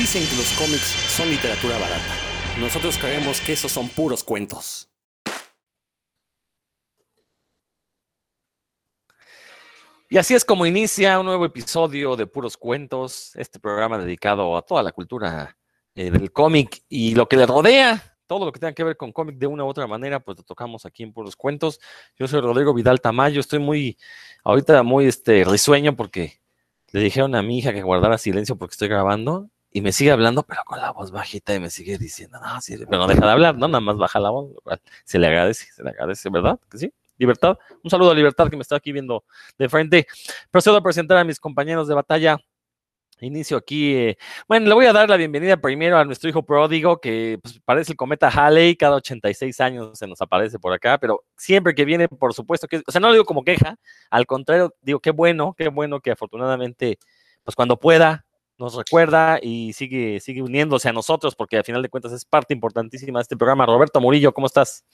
Dicen que los cómics son literatura barata. Nosotros creemos que esos son puros cuentos. Y así es como inicia un nuevo episodio de Puros Cuentos, este programa dedicado a toda la cultura eh, del cómic y lo que le rodea, todo lo que tenga que ver con cómic de una u otra manera, pues lo tocamos aquí en Puros Cuentos. Yo soy Rodrigo Vidal Tamayo, estoy muy, ahorita muy este, risueño porque le dijeron a mi hija que guardara silencio porque estoy grabando y me sigue hablando, pero con la voz bajita y me sigue diciendo, no, sí, pero no deja de hablar, no, nada más baja la voz. Se le agradece, se le agradece, ¿verdad? Que sí. Libertad. Un saludo a Libertad que me está aquí viendo de frente. Procedo a presentar a mis compañeros de batalla. Inicio aquí. Eh, bueno, le voy a dar la bienvenida primero a nuestro hijo pródigo, que pues, parece el cometa Halley, cada 86 años se nos aparece por acá, pero siempre que viene, por supuesto que, o sea, no lo digo como queja, al contrario, digo, qué bueno, qué bueno que afortunadamente, pues cuando pueda, nos recuerda y sigue, sigue uniéndose a nosotros, porque al final de cuentas es parte importantísima de este programa. Roberto Murillo, ¿cómo estás?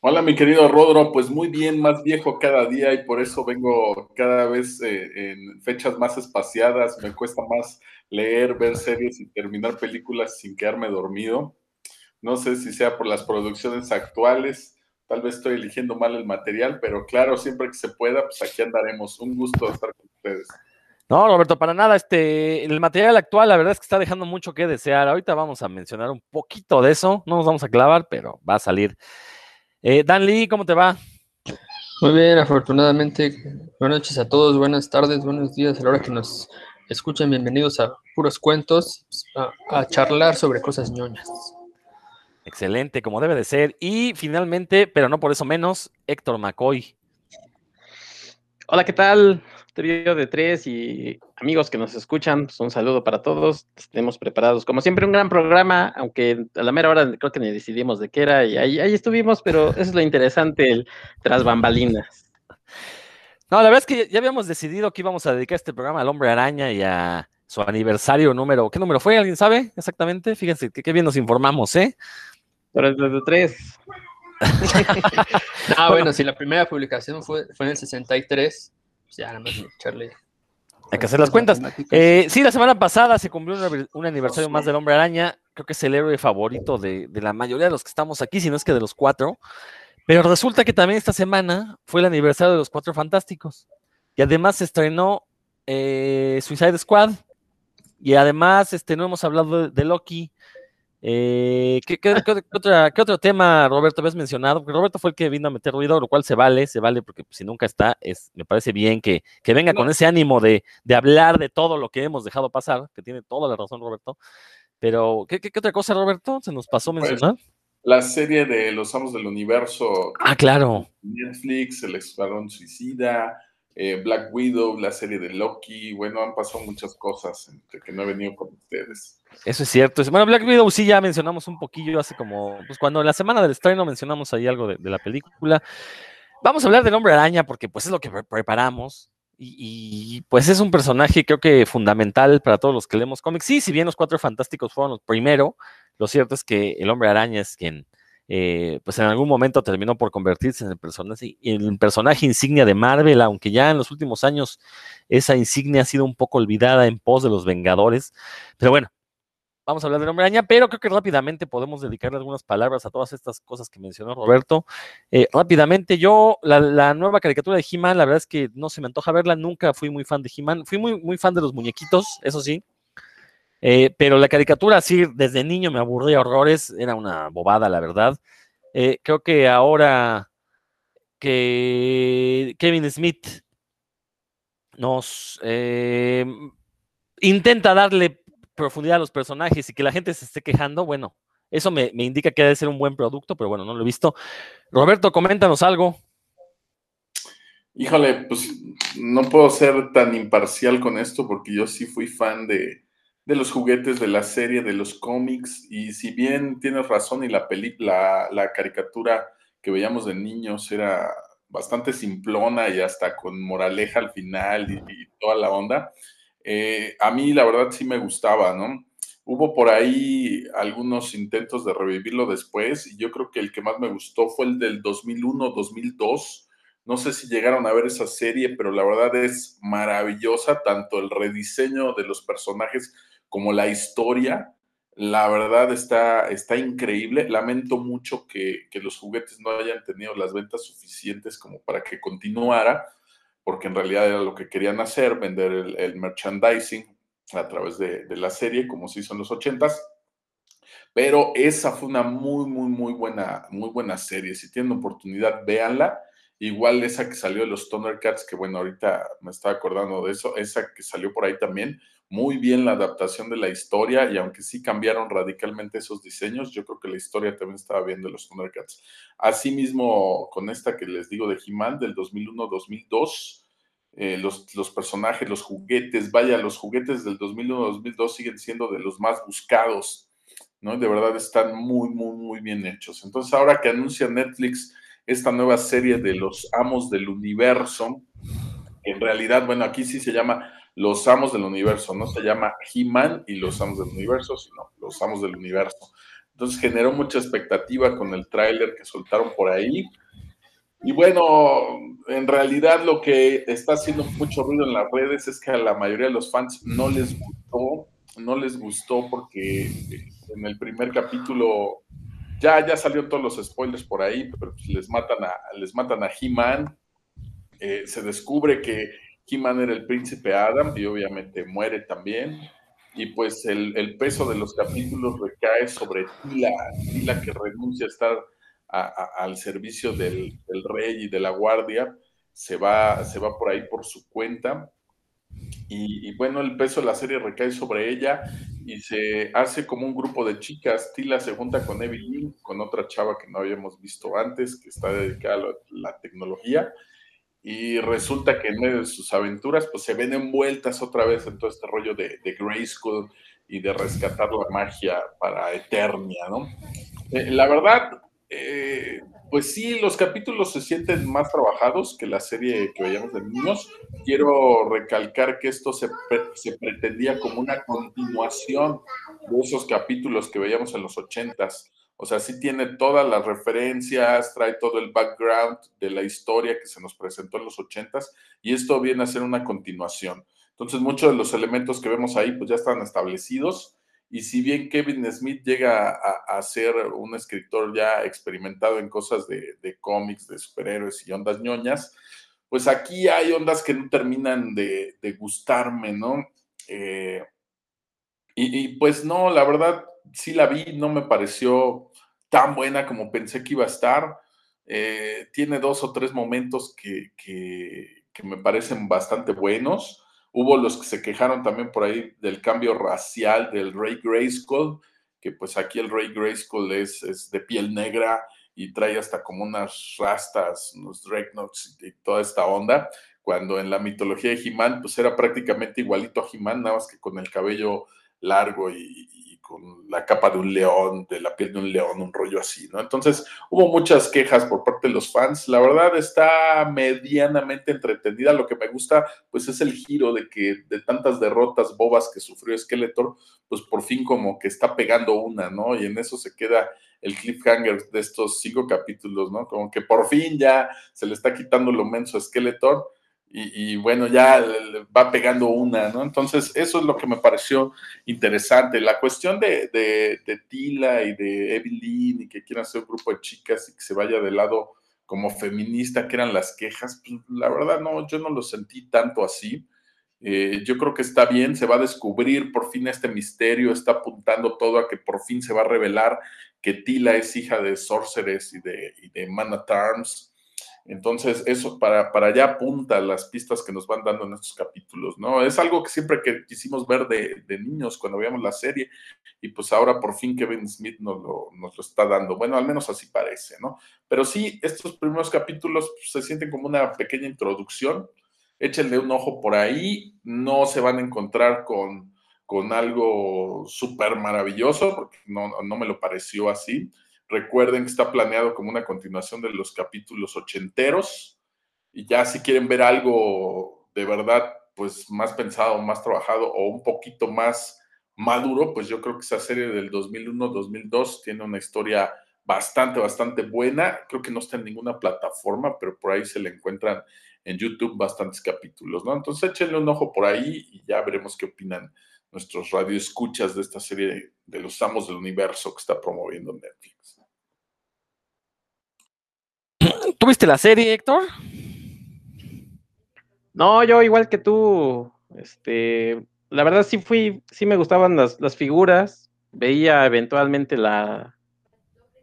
Hola, mi querido Rodro, pues muy bien, más viejo cada día y por eso vengo cada vez eh, en fechas más espaciadas. Me cuesta más leer, ver series y terminar películas sin quedarme dormido. No sé si sea por las producciones actuales, tal vez estoy eligiendo mal el material, pero claro, siempre que se pueda, pues aquí andaremos. Un gusto estar con ustedes. No, Roberto, para nada. Este, el material actual, la verdad es que está dejando mucho que desear. Ahorita vamos a mencionar un poquito de eso. No nos vamos a clavar, pero va a salir. Eh, Dan Lee, ¿cómo te va? Muy bien, afortunadamente. Buenas noches a todos, buenas tardes, buenos días a la hora que nos escuchen. Bienvenidos a Puros Cuentos, a, charlar sobre cosas ñoñas. Excelente, como debe de ser. Y finalmente, pero no por eso menos, Héctor McCoy. Hola, ¿qué tal? Trío de tres y amigos que nos escuchan, pues un saludo para todos. Estemos preparados. Como siempre, un gran programa, aunque a la mera hora creo que ni decidimos de qué era y ahí, ahí estuvimos, pero eso es lo interesante, el tras bambalinas. No, la verdad es que ya habíamos decidido que íbamos a dedicar este programa al hombre araña y a su aniversario número. ¿Qué número fue? ¿Alguien sabe exactamente? Fíjense qué bien nos informamos, ¿eh? Pero de tres. ah, bueno, si la primera publicación fue, fue en el 63, pues ya nada más echarle. Hay que hacer las cuentas. Eh, sí, la semana pasada se cumplió un, aniversario más del Hombre Araña. Creo que es el héroe favorito de, la mayoría de los que estamos aquí, si no es que de los cuatro. Pero resulta que también esta semana fue el aniversario de los Cuatro Fantásticos. Y además se estrenó eh, Suicide Squad. Y además este, no hemos hablado de Loki. Eh, ¿qué, otro tema, Roberto, habías mencionado? Porque Roberto fue el que vino a meter ruido, lo cual se vale, se vale, porque si nunca está, es, me parece bien que, venga con ese ánimo de, hablar de todo lo que hemos dejado pasar, que tiene toda la razón, Roberto. Pero, ¿qué, otra cosa, Roberto, se nos pasó pues, mencionar? la serie de Los Amos del Universo. Ah, claro. Netflix, El Escuadrón Suicida, eh, Black Widow, la serie de Loki, bueno, han pasado muchas cosas que no he venido con ustedes. Eso es cierto. Bueno, Black Widow sí ya mencionamos un poquillo hace como, pues cuando la semana del estreno mencionamos ahí algo de, la película. Vamos a hablar del hombre araña porque pues es lo que preparamos. Y, pues es un personaje creo que fundamental para todos los que leemos cómics. Sí, si bien los cuatro fantásticos fueron los primero, lo cierto es que el hombre araña es quien eh, pues en algún momento terminó por convertirse en el, personaje, el personaje insignia de Marvel, aunque ya en los últimos años esa insignia ha sido un poco olvidada en pos de los Vengadores. Pero bueno, vamos a hablar del hombre araña, pero creo que rápidamente podemos dedicarle algunas palabras a todas estas cosas que mencionó Roberto. Eh, rápidamente, yo, la, nueva caricatura de He-Man, la verdad es que no se me antoja verla, nunca fui muy fan de He-Man, fui muy, muy fan de los muñequitos, eso sí, eh, pero la caricatura, sí, desde niño me aburría horrores, era una bobada, la verdad. Eh, creo que ahora que Kevin Smith nos eh, intenta darle profundidad a los personajes y que la gente se esté quejando, bueno, eso me, me indica que debe ser un buen producto, pero bueno, no lo he visto. Roberto, coméntanos algo. Híjole, pues no puedo ser tan imparcial con esto porque yo sí fui fan de, de los juguetes, de la serie, de los cómics, y si bien tienes razón y la, película, la caricatura que veíamos de niños era bastante simplona y hasta con moraleja al final y, toda la onda, eh, a mí la verdad sí me gustaba, ¿no? Hubo por ahí algunos intentos de revivirlo después y yo creo que el que más me gustó fue el del 2001-2002. No sé si llegaron a ver esa serie, pero la verdad es maravillosa, tanto el rediseño de los personajes como la historia, la verdad está, está increíble. Lamento mucho que, los juguetes no hayan tenido las ventas suficientes como para que continuara, porque en realidad era lo que querían hacer, vender el, merchandising a través de, de, la serie, como se hizo en los ochentas. Pero esa fue una muy, muy, muy buena, muy buena serie. Si tienen oportunidad, véanla. Igual esa que salió de los Thundercats, que bueno, ahorita me estaba acordando de eso, esa que salió por ahí también, muy bien la adaptación de la historia y aunque sí cambiaron radicalmente esos diseños, yo creo que la historia también estaba bien de los Thundercats. Asimismo, con esta que les digo de He-Man del 2001-2002, eh, los, los, personajes, los juguetes, vaya, los juguetes del 2001-2002 siguen siendo de los más buscados ¿no? De verdad están muy, muy, muy bien hechos. Entonces, ahora que anuncia Netflix esta nueva serie de los amos del universo, en realidad, bueno, aquí sí se llama Los Amos del Universo, no se llama He-Man y los Amos del Universo, sino Los Amos del Universo. Entonces generó mucha expectativa con el tráiler que soltaron por ahí. Y bueno, en realidad lo que está haciendo mucho ruido en las redes es que a la mayoría de los fans no les gustó, no les gustó porque en el primer capítulo ya, ya salieron todos los spoilers por ahí, pero pues les matan a, les matan a He-Man. Eh, se descubre que He-Man era el príncipe Adam y obviamente muere también. Y pues el, peso de los capítulos recae sobre Tila, Tila que renuncia a estar al servicio del, del, rey y de la guardia, se va, se va por ahí por su cuenta y, bueno, el peso de la serie recae sobre ella y se hace como un grupo de chicas. Tila se junta con Evelyn, con otra chava que no habíamos visto antes, que está dedicada a la, tecnología. Y resulta que en medio de sus aventuras, pues se ven envueltas otra vez en todo este rollo de, de Grayskull y de rescatar la magia para Eternia, ¿no? Eh, la verdad, eh, pues sí, los capítulos se sienten más trabajados que la serie que veíamos de niños. Quiero recalcar que esto se, se pretendía como una continuación de esos capítulos que veíamos en los ochentas. O sea, sí tiene todas las referencias, trae todo el background de la historia que se nos presentó en los ochentas y esto viene a ser una continuación. Entonces, muchos de los elementos que vemos ahí pues ya están establecidos y si bien Kevin Smith llega a, ser un escritor ya experimentado en cosas de, cómics, de superhéroes y ondas ñoñas, pues aquí hay ondas que no terminan de, gustarme, ¿no? Eh, y, pues no, la verdad, sí la vi, no me pareció tan buena como pensé que iba a estar. Eh, tiene dos o tres momentos que, que me parecen bastante buenos Hubo los que se quejaron también por ahí del cambio racial del Rey Grayskull, que pues aquí el Rey Grayskull es, es de piel negra y trae hasta como unas rastas, unos dreadnoughts y toda esta onda, cuando en la mitología de He-Man pues era prácticamente igualito a He-Man, nada más que con el cabello largo y, con la capa de un león, de la piel de un león, un rollo así, ¿no? Entonces hubo muchas quejas por parte de los fans. La verdad está medianamente entretenida. Lo que me gusta, pues es el giro de que de tantas derrotas bobas que sufrió Skeletor, pues por fin como que está pegando una, ¿no? Y en eso se queda el cliffhanger de estos cinco capítulos, ¿no? Como que por fin ya se le está quitando lo menso a Skeletor y, bueno, ya va pegando una, ¿no? Entonces, eso es lo que me pareció interesante. La cuestión de, de, Tila y de Evelyn y que quieran hacer un grupo de chicas y que se vaya del lado como feminista, que eran las quejas, pues la verdad no, yo no lo sentí tanto así. Eh, yo creo que está bien, se va a descubrir por fin este misterio, está apuntando todo a que por fin se va a revelar que Tila es hija de Sorceress y de, y de Man at Arms entonces, eso para, para allá apunta las pistas que nos van dando en estos capítulos, ¿no? Es algo que siempre que quisimos ver de, niños cuando veíamos la serie, y pues ahora por fin Kevin Smith nos lo, nos lo está dando. Bueno, al menos así parece, ¿no? Pero sí, estos primeros capítulos pues, se sienten como una pequeña introducción. Échenle un ojo por ahí, no se van a encontrar con, con algo súper maravilloso, porque no, no me lo pareció así Recuerden que está planeado como una continuación de los capítulos ochenteros. Y ya si quieren ver algo de verdad, pues más pensado, más trabajado o un poquito más maduro, pues yo creo que esa serie del 2001-2002 tiene una historia bastante, bastante buena. Creo que no está en ninguna plataforma, pero por ahí se le encuentran en YouTube bastantes capítulos, ¿no? Entonces échenle un ojo por ahí y ya veremos qué opinan nuestros radioescuchas de esta serie de, los amos del universo que está promoviendo Netflix. ¿Tuviste la serie, Héctor? No, yo igual que tú, este, la verdad sí fui, sí me gustaban las, las figuras, veía eventualmente la,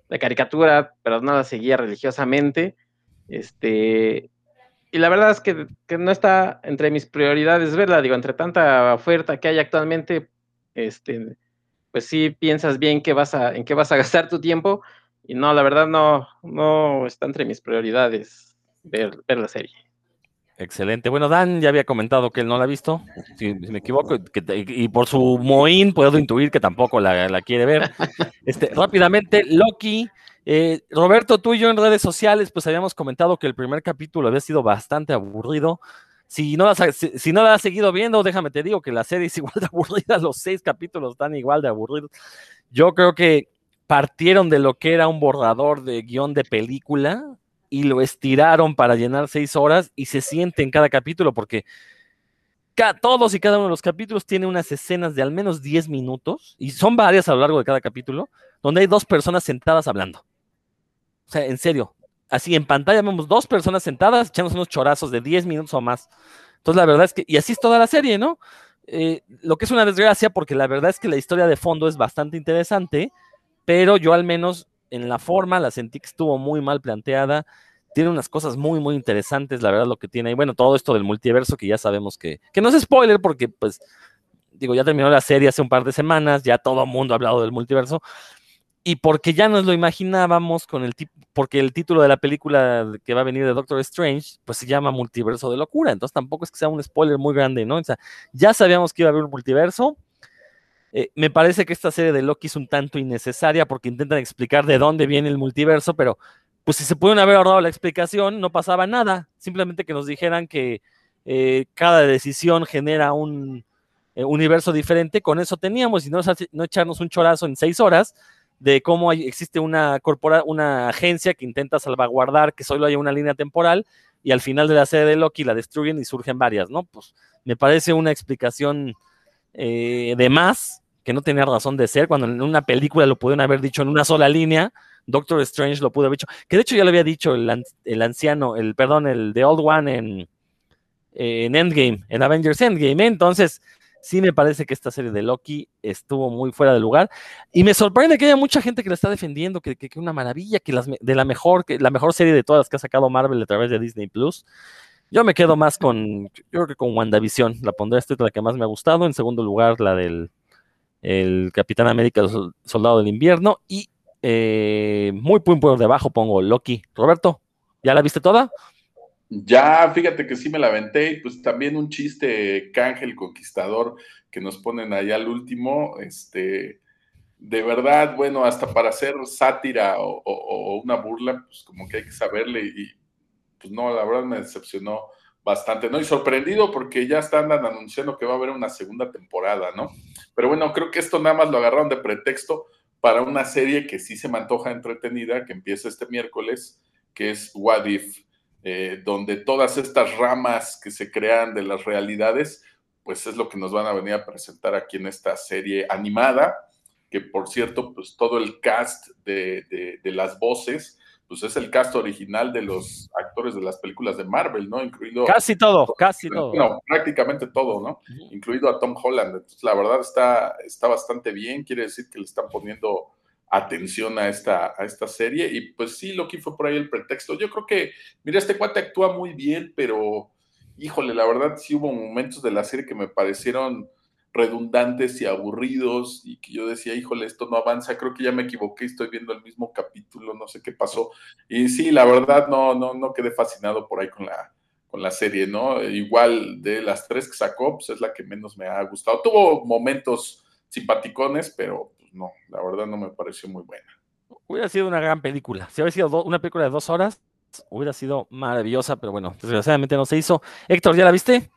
la caricatura, pero no la seguía religiosamente. Este, y la verdad es que, que, no está entre mis prioridades verla, digo, entre tanta oferta que hay actualmente, este, pues sí piensas bien qué vas a, en qué vas a gastar tu tiempo, y no, la verdad no, no está entre mis prioridades ver, ver la serie. Excelente. Bueno, Dan ya había comentado que él no la ha visto, si, si me equivoco, que, y por su moín puedo intuir que tampoco la, la quiere ver. Este, rápidamente, Loki. Eh, Roberto, tú y yo en redes sociales, pues habíamos comentado que el primer capítulo había sido bastante aburrido. Si no, la, si, si no la has seguido viendo, déjame te digo que la serie es igual de aburrida, los seis capítulos están igual de aburridos. Yo creo que partieron de lo que era un borrador de guion de película, y lo estiraron para llenar seis horas y se siente en cada capítulo porque todos y cada uno de los capítulos tiene unas escenas de al menos 10 minutos y son varias a lo largo de cada capítulo donde hay dos personas sentadas hablando. O sea, en serio, así en pantalla vemos dos personas sentadas echando unos chorazos de 10 minutos o más. Entonces la verdad es que, y así es toda la serie, ¿no? Eh, lo que es una desgracia porque la verdad es que la historia de fondo es bastante interesante, pero yo al menos en la forma, la sentí que estuvo muy mal planteada. Tiene unas cosas muy, muy interesantes, la verdad, lo que tiene. Y bueno, todo esto del multiverso que ya sabemos que, que no es spoiler porque, pues, digo, ya terminó la serie hace un par de semanas, ya todo el mundo ha hablado del multiverso. Y porque ya nos lo imaginábamos con el tipo, porque el título de la película que va a venir de Doctor Strange, pues se llama Multiverso de Locura. Entonces tampoco es que sea un spoiler muy grande, ¿no? O sea, ya sabíamos que iba a haber un multiverso, eh, me parece que esta serie de Loki es un tanto innecesaria porque intentan explicar de dónde viene el multiverso, pero pues si se pudieron haber ahorrado la explicación, no pasaba nada. Simplemente que nos dijeran que eh, cada decisión genera un eh, universo diferente, con eso teníamos, y no, no, echarnos un chorazo en seis horas de cómo existe una, corpora, una agencia que intenta salvaguardar que solo haya una línea temporal y al final de la serie de Loki la destruyen y surgen varias, ¿no? Pues me parece una explicación de más, que no tenía razón de ser, cuando en una película lo pudieron haber dicho en una sola línea, Doctor Strange lo pudo haber dicho, que de hecho ya lo había dicho el, el anciano, el perdón, el The Old One en, en Endgame, en Avengers Endgame, ¿eh? entonces sí me parece que esta serie de Loki estuvo muy fuera de lugar y me sorprende que haya mucha gente que la está defendiendo, que, que, una maravilla, que las, de la mejor, que la mejor serie de todas que ha sacado Marvel a través de Disney Plus. Yo me quedo más con, yo creo que con WandaVision, la pondré esta la que más me ha gustado. En segundo lugar, la del el Capitán América, Soldado del Invierno. Y eh, muy, muy por debajo pongo Loki. Roberto, ¿ya la viste toda? Ya, fíjate que sí me la aventé. Pues también un chiste, Cángel Conquistador, que nos ponen allá al último. Este, de verdad, bueno, hasta para hacer sátira o, o, o una burla, pues como que hay que saberle y pues no, la verdad me decepcionó bastante, ¿no? Y sorprendido porque ya están anunciando que va a haber una segunda temporada, ¿no? Pero bueno, creo que esto nada más lo agarraron de pretexto para una serie que sí se me antoja entretenida, que empieza este miércoles, que es What If, eh, donde todas estas ramas que se crean de las realidades, pues es lo que nos van a venir a presentar aquí en esta serie animada, que por cierto, pues todo el cast de, de, de las voces, pues es el cast original de los actores de las películas de Marvel, ¿no? Incluido. Casi todo, casi todo. No, prácticamente todo, ¿no? Uh -huh. Incluido a Tom Holland. Entonces, la verdad está, está bastante bien. Quiere decir que le están poniendo atención a esta, a esta serie. Y pues sí, Loki fue por ahí el pretexto. Yo creo que, mira, este cuate actúa muy bien, pero híjole, la verdad sí hubo momentos de la serie que me parecieron redundantes y aburridos y que yo decía, híjole, esto no avanza, creo que ya me equivoqué, estoy viendo el mismo capítulo, no sé qué pasó. Y sí, la verdad no, no, no quedé fascinado por ahí con la, con la serie, ¿no? Igual de las tres que sacó, pues es la que menos me ha gustado. Tuvo momentos simpaticones, pero pues no, la verdad no me pareció muy buena. Hubiera sido una gran película. Si hubiera sido una película de dos horas, hubiera sido maravillosa, pero bueno, desgraciadamente no se hizo. Héctor, ¿ya la viste?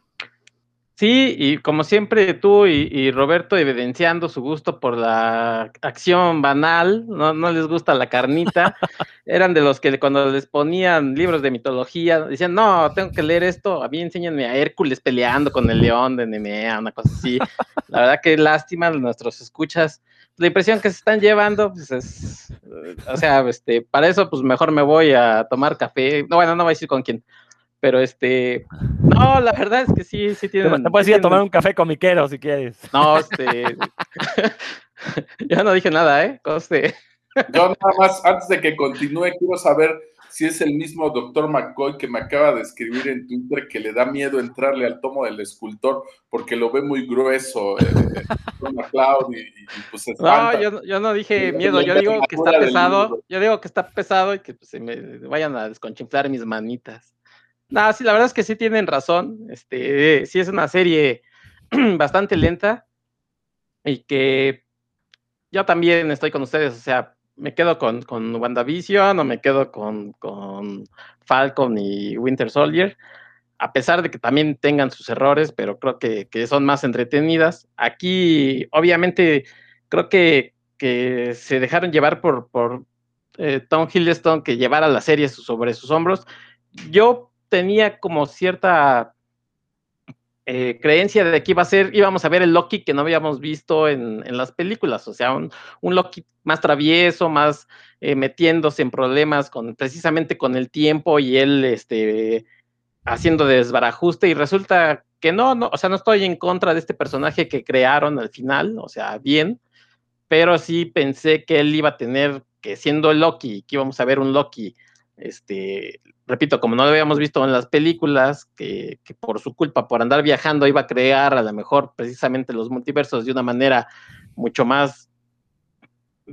Sí, y como siempre tú y, Roberto evidenciando su gusto por la acción banal, no, no les gusta la carnita, eran de los que cuando les ponían libros de mitología, decían, no, tengo que leer esto, a mí enséñenme a Hércules peleando con el león de Nemea, una cosa así. La verdad que lástima nuestros escuchas. La impresión que se están llevando, pues es, o sea, este, para eso pues mejor me voy a tomar café, no, bueno, no voy a decir con quién, pero este, no, la verdad es que sí, sí tiene. Te puedes ir a tomar un café con Miquero si quieres. No, este. yo no dije nada, ¿eh? Coste. Yo nada más, antes de que continúe, quiero saber si es el mismo doctor McCoy que me acaba de escribir en Twitter que le da miedo entrarle al tomo del escultor porque lo ve muy grueso, eh, y, y, pues No, yo, yo, no dije miedo, yo digo que está pesado, yo digo que está pesado y que pues, se me vayan a desconchinflar mis manitas. No, sí, la verdad es que sí tienen razón. Este, sí es una serie bastante lenta y que yo también estoy con ustedes, o sea, me quedo con, con WandaVision o me quedo con, con Falcon y Winter Soldier, a pesar de que también tengan sus errores, pero creo que, son más entretenidas. Aquí, obviamente, creo que, que se dejaron llevar por, por eh, Tom Hiddleston que llevara la serie sobre sus hombros. Yo tenía como cierta eh, creencia de que iba a ser, íbamos a ver el Loki que no habíamos visto en, las películas, o sea, un, Loki más travieso, más eh, metiéndose en problemas con precisamente con el tiempo y él este, haciendo desbarajuste y resulta que no, no, o sea, no estoy en contra de este personaje que crearon al final, o sea, bien, pero sí pensé que él iba a tener que siendo Loki, que íbamos a ver un Loki este, repito, como no lo habíamos visto en las películas, que, por su culpa, por andar viajando, iba a crear a lo mejor precisamente los multiversos de una manera mucho más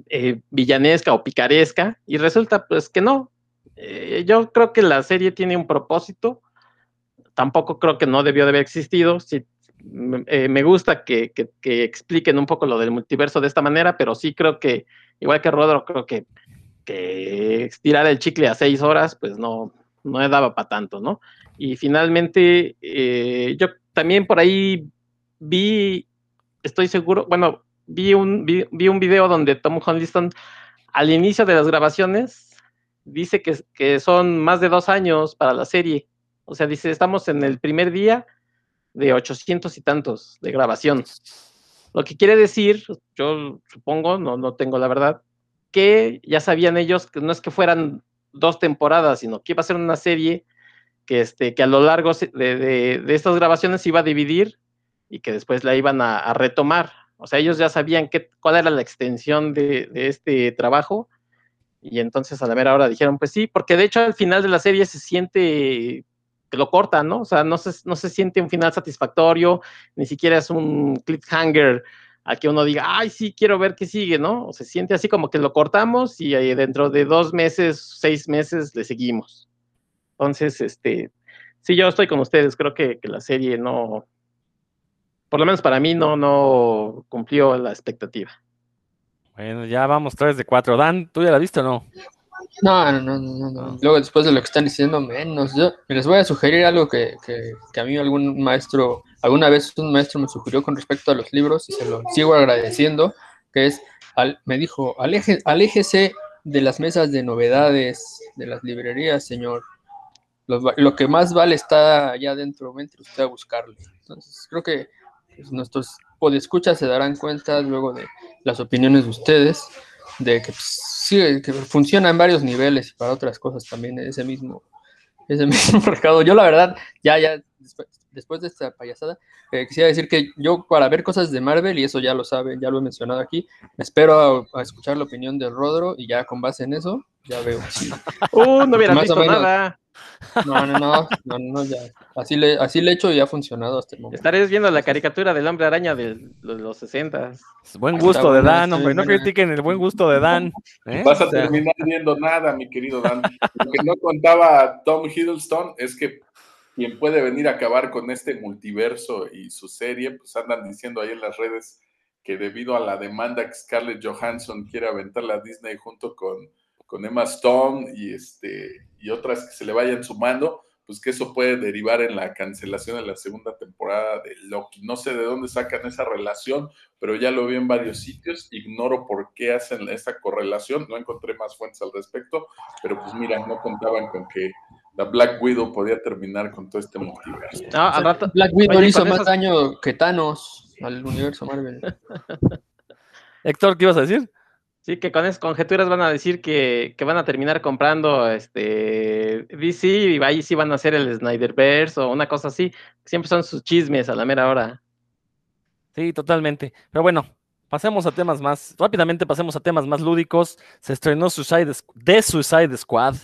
eh, villanesca o picaresca, y resulta pues que no. Eh, yo creo que la serie tiene un propósito, tampoco creo que no debió de haber existido, sí, eh, me gusta que, que, expliquen un poco lo del multiverso de esta manera, pero sí creo que, igual que Rodro, creo que que estirar el chicle a seis horas, pues no, no daba para tanto, ¿no? Y finalmente, eh, yo también por ahí vi, estoy seguro, bueno, vi un, vi, un video donde Tom Holliston al inicio de las grabaciones dice que, que son más de dos años para la serie. O sea, dice, estamos en el primer día de ochocientos y tantos de grabación. Lo que quiere decir, yo supongo, no, no tengo la verdad, que ya sabían ellos que no es que fueran dos temporadas, sino que iba a ser una serie que, este, que a lo largo de, estas grabaciones se iba a dividir y que después la iban a, retomar. O sea, ellos ya sabían qué, cuál era la extensión de, este trabajo y entonces a la mera hora dijeron, pues sí, porque de hecho al final de la serie se siente que lo cortan, ¿no? O sea, no se, no se siente un final satisfactorio, ni siquiera es un cliffhanger a que uno diga, ay, sí, quiero ver qué sigue, ¿no? O se siente así como que lo cortamos y dentro de dos meses, seis meses, le seguimos. Entonces, este, sí, yo estoy con ustedes, creo que, la serie no, por lo menos para mí, no, no cumplió la expectativa. Bueno, ya vamos tres de cuatro. Dan, ¿tú ya la viste o no? No, no, no, no, Luego, después de lo que están diciendo, menos. Yo les voy a sugerir algo que, que, a mí algún maestro, alguna vez un maestro me sugirió con respecto a los libros y se lo sigo agradeciendo, que es, al, me dijo, aleje, aléjese de las mesas de novedades de las librerías, señor. Lo, que más vale está allá adentro, vente usted a buscarlo. Entonces, creo que pues, nuestros podescuchas se darán cuenta luego de las opiniones de ustedes de que pues, funciona en varios niveles y para otras cosas también ese mismo, ese mismo recado. Yo la verdad, ya, ya, después, de esta payasada, eh, quisiera decir que yo para ver cosas de Marvel, y eso ya lo saben, ya lo he mencionado aquí, me espero a, escuchar la opinión de Rodro y ya con base en eso, ya veo. Uh, no hubiera visto nada. No, no, no, no, no, ya. Así le, así le he hecho y ha funcionado hasta el momento. Estaréis viendo la caricatura del hombre araña de los 60. Buen gusto de Dan, hombre. No critiquen el buen gusto de Dan. ¿eh? Vas a terminar viendo nada, mi querido Dan. Lo que no contaba Tom Hiddleston es que quien puede venir a acabar con este multiverso y su serie, pues andan diciendo ahí en las redes que debido a la demanda que Scarlett Johansson quiere aventar la Disney junto con, con Emma Stone y, este, y otras que se le vayan sumando, pues que eso puede derivar en la cancelación de la segunda temporada de Loki. No sé de dónde sacan esa relación, pero ya lo vi en varios sitios. Ignoro por qué hacen esa correlación. No encontré más fuentes al respecto, pero pues mira, no contaban con que la Black Widow podía terminar con todo este multiverso. Black Widow hizo más daño que Thanos al universo Marvel. Héctor, ¿qué ibas a decir? Sí, que con esas conjeturas van a decir que, van a terminar comprando este DC y ahí sí van a hacer el Snyderverse o una cosa así. Siempre son sus chismes a la mera hora. Sí, totalmente. Pero bueno, pasemos a temas más, rápidamente pasemos a temas más lúdicos. Se estrenó Suicide, The Suicide Squad,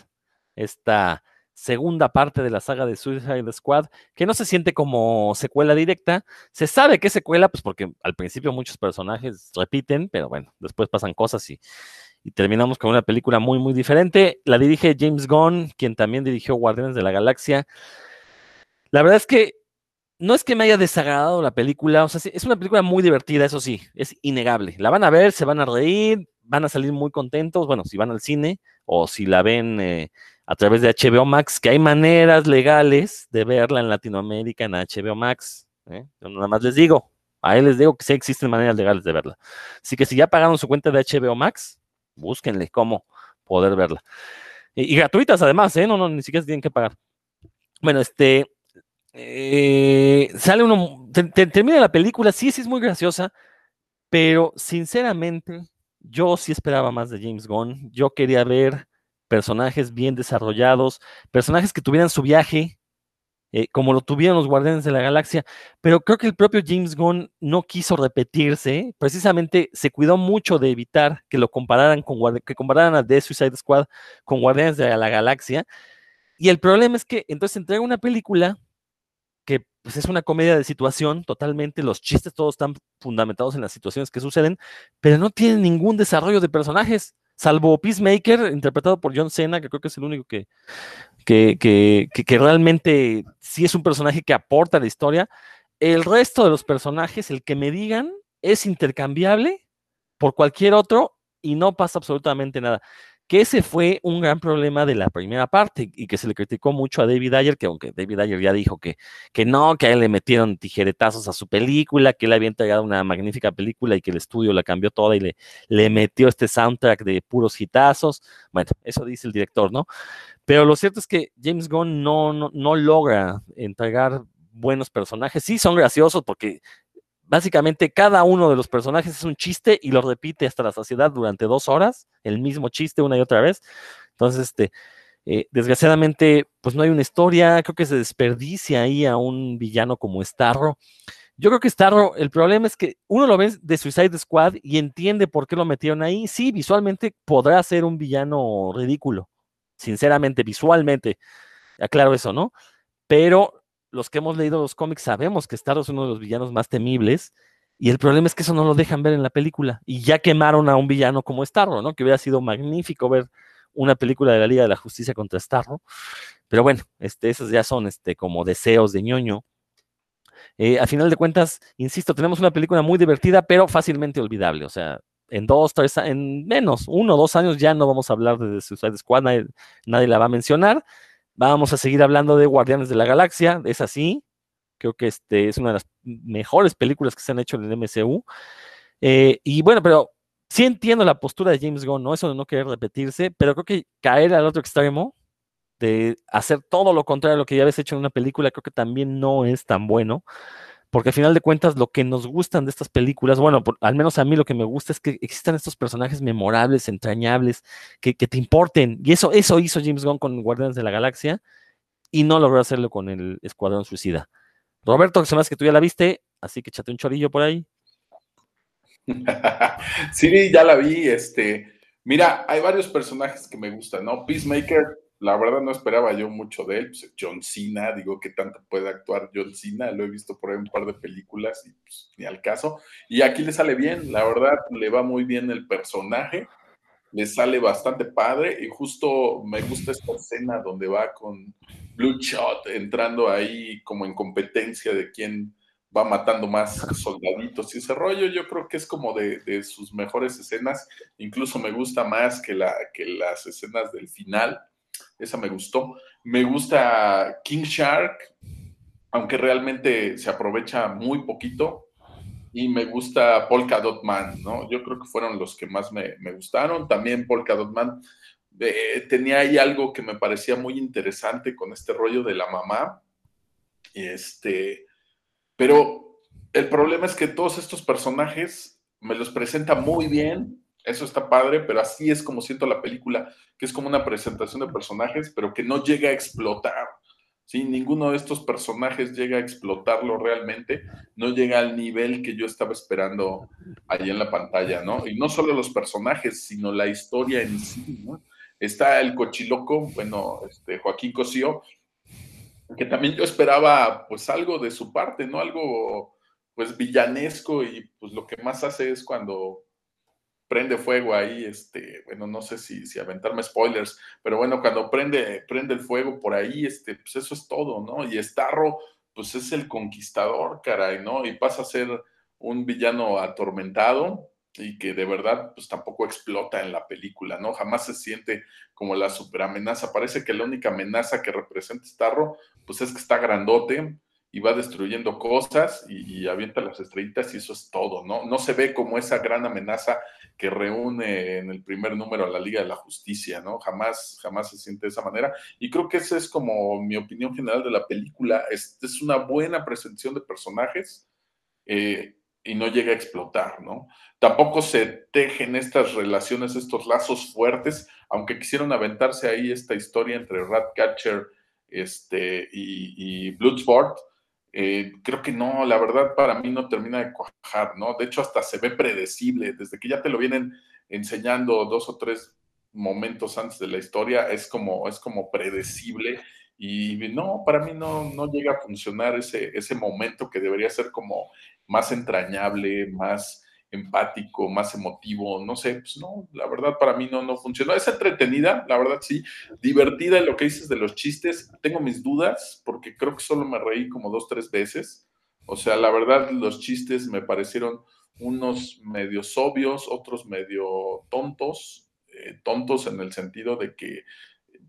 esta segunda parte de la saga de Suicide Squad, que no se siente como secuela directa. Se sabe que es secuela, pues porque al principio muchos personajes repiten, pero bueno, después pasan cosas y, terminamos con una película muy, muy diferente. La dirige James Gunn, quien también dirigió Guardianes de la Galaxia. La verdad es que no es que me haya desagradado la película, o sea, es una película muy divertida, eso sí, es innegable. La van a ver, se van a reír, van a salir muy contentos, bueno, si van al cine o si la ven eh, a través de HBO Max, que hay maneras legales de verla en Latinoamérica en HBO Max. ¿eh? Yo nada más les digo, a él les digo que sí existen maneras legales de verla. Así que si ya pagaron su cuenta de HBO Max, búsquenle cómo poder verla. Y, gratuitas además, ¿eh? No, no, ni siquiera tienen que pagar. Bueno, este, eh, sale uno, termina la película, sí, sí es muy graciosa, pero sinceramente yo sí esperaba más de James Gunn. Yo quería ver personajes bien desarrollados, personajes que tuvieran su viaje, eh, como lo tuvieron los Guardianes de la Galaxia, pero creo que el propio James Gunn no quiso repetirse, precisamente se cuidó mucho de evitar que lo compararan con que compararan a The Suicide Squad con Guardianes de la Galaxia, y el problema es que entonces entrega una película que pues, es una comedia de situación, totalmente, los chistes todos están fundamentados en las situaciones que suceden, pero no tiene ningún desarrollo de personajes salvo Peacemaker, interpretado por John Cena, que creo que es el único que, que, que, realmente sí es un personaje que aporta a la historia. El resto de los personajes, el que me digan, es intercambiable por cualquier otro y no pasa absolutamente nada que ese fue un gran problema de la primera parte y que se le criticó mucho a David Ayer, que aunque David Ayer ya dijo que, que no, que a él le metieron tijeretazos a su película, que él había entregado una magnífica película y que el estudio la cambió toda y le, le metió este soundtrack de puros hitazos. Bueno, eso dice el director, ¿no? Pero lo cierto es que James Gunn no, no, no logra entregar buenos personajes. Sí, son graciosos porque básicamente cada uno de los personajes es un chiste y lo repite hasta la saciedad durante dos horas, el mismo chiste una y otra vez. Entonces, este, eh, desgraciadamente, pues no hay una historia, creo que se desperdicia ahí a un villano como Starro. Yo creo que Starro, el problema es que uno lo ve de Suicide Squad y entiende por qué lo metieron ahí. Sí, visualmente podrá ser un villano ridículo, sinceramente, visualmente, aclaro eso, ¿no? Pero los que hemos leído los cómics sabemos que Starro es uno de los villanos más temibles. Y el problema es que eso no lo dejan ver en la película. Y ya quemaron a un villano como Starro, ¿no? Que hubiera sido magnífico ver una película de la Liga de la Justicia contra Starro. Pero bueno, este, esos ya son este, como deseos de ñoño. Eh, a final de cuentas, insisto, tenemos una película muy divertida, pero fácilmente olvidable. O sea, en dos, tres, en menos, uno o dos años ya no vamos a hablar de Suicide Squad, nadie la va a mencionar. Vamos a seguir hablando de Guardianes de la Galaxia, es así. Creo que este es una de las mejores películas que se han hecho en el MCU. Eh, y bueno, pero sí entiendo la postura de James Gunn, ¿no? Eso de no querer repetirse, pero creo que caer al otro extremo, de hacer todo lo contrario a lo que ya habías hecho en una película, creo que también no es tan bueno porque al final de cuentas lo que nos gustan de estas películas, bueno, al menos a mí lo que me gusta es que existan estos personajes memorables, entrañables, que, te importen. Y eso, eso hizo James Gunn con Guardianes de la Galaxia y no logró hacerlo con el Escuadrón Suicida. Roberto, que hace que tú ya la viste, así que échate un chorillo por ahí. sí, ya la vi. Este, mira, hay varios personajes que me gustan, ¿no? Peacemaker la verdad no esperaba yo mucho de él. Pues, John Cena, digo, ¿qué tanto puede actuar John Cena? Lo he visto por ahí un par de películas y pues, ni al caso. Y aquí le sale bien, la verdad, le va muy bien el personaje, le sale bastante padre y justo me gusta esta escena donde va con Blue Shot entrando ahí como en competencia de quién va matando más soldaditos y ese rollo yo creo que es como de, de sus mejores escenas, incluso me gusta más que, la, que las escenas del final esa me gustó. Me gusta King Shark, aunque realmente se aprovecha muy poquito. Y me gusta Polka Dot Man, ¿no? Yo creo que fueron los que más me, me gustaron. También Polka Dot Man eh, tenía ahí algo que me parecía muy interesante con este rollo de la mamá. Este, pero el problema es que todos estos personajes me los presenta muy bien. Eso está padre, pero así es como siento la película, que es como una presentación de personajes, pero que no llega a explotar. ¿sí? Ninguno de estos personajes llega a explotarlo realmente, no llega al nivel que yo estaba esperando ahí en la pantalla, ¿no? Y no solo los personajes, sino la historia en sí, ¿no? Está el cochiloco, bueno, este, Joaquín Cosío, que también yo esperaba pues algo de su parte, ¿no? Algo pues villanesco y pues lo que más hace es cuando prende fuego ahí, este, bueno, no sé si, si aventarme spoilers, pero bueno, cuando prende, prende el fuego por ahí, este, pues eso es todo, ¿no? Y Starro, pues es el conquistador, caray, ¿no? Y pasa a ser un villano atormentado, y que de verdad pues tampoco explota en la película, ¿no? Jamás se siente como la superamenaza. Parece que la única amenaza que representa Starro pues es que está grandote y va destruyendo cosas y, avienta las estrellitas y eso es todo, ¿no? No se ve como esa gran amenaza que reúne en el primer número a la Liga de la Justicia, ¿no? Jamás, jamás se siente de esa manera. Y creo que esa es como mi opinión general de la película. Es, es una buena presentación de personajes. Eh, y no llega a explotar, ¿no? Tampoco se tejen estas relaciones, estos lazos fuertes, aunque quisieron aventarse ahí esta historia entre Ratcatcher este, y, y Bloodsport, eh, creo que no, la verdad para mí no termina de cuajar, ¿no? De hecho hasta se ve predecible, desde que ya te lo vienen enseñando dos o tres momentos antes de la historia, es como, es como predecible y no, para mí no, no llega a funcionar ese, ese momento que debería ser como más entrañable, más empático, más emotivo, no sé, pues no, la verdad para mí no, no funcionó. Es entretenida, la verdad sí, divertida en lo que dices de los chistes. Tengo mis dudas porque creo que solo me reí como dos, tres veces. O sea, la verdad los chistes me parecieron unos medios obvios, otros medio tontos, eh, tontos en el sentido de que,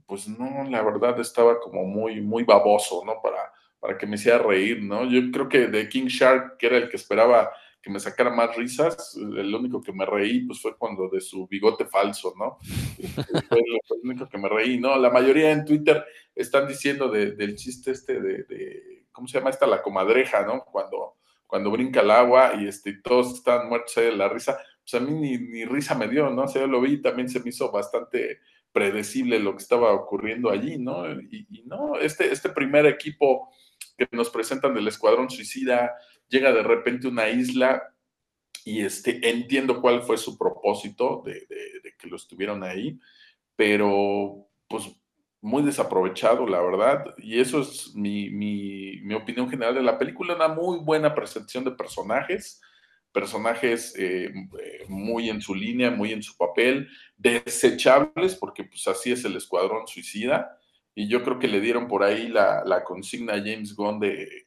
pues no, la verdad estaba como muy, muy baboso, ¿no? Para, para que me hiciera reír, ¿no? Yo creo que de King Shark, que era el que esperaba que me sacara más risas, el único que me reí pues fue cuando de su bigote falso, ¿no? fue el único que me reí, ¿no? La mayoría en Twitter están diciendo del chiste este de, ¿cómo se llama esta? La comadreja, ¿no? Cuando, cuando brinca el agua y este, todos están muertos de la risa, pues a mí ni, risa me dio, ¿no? O sea, yo lo vi y también se me hizo bastante predecible lo que estaba ocurriendo allí, ¿no? Y, y no, este, este primer equipo que nos presentan del Escuadrón Suicida, llega de repente una isla y este, entiendo cuál fue su propósito de, que lo estuvieron ahí, pero pues muy desaprovechado, la verdad, y eso es mi, mi, opinión general de la película, una muy buena presentación de personajes, personajes eh, eh, muy en su línea, muy en su papel, desechables, porque pues así es el escuadrón suicida, y yo creo que le dieron por ahí la, consigna a James Gunn de,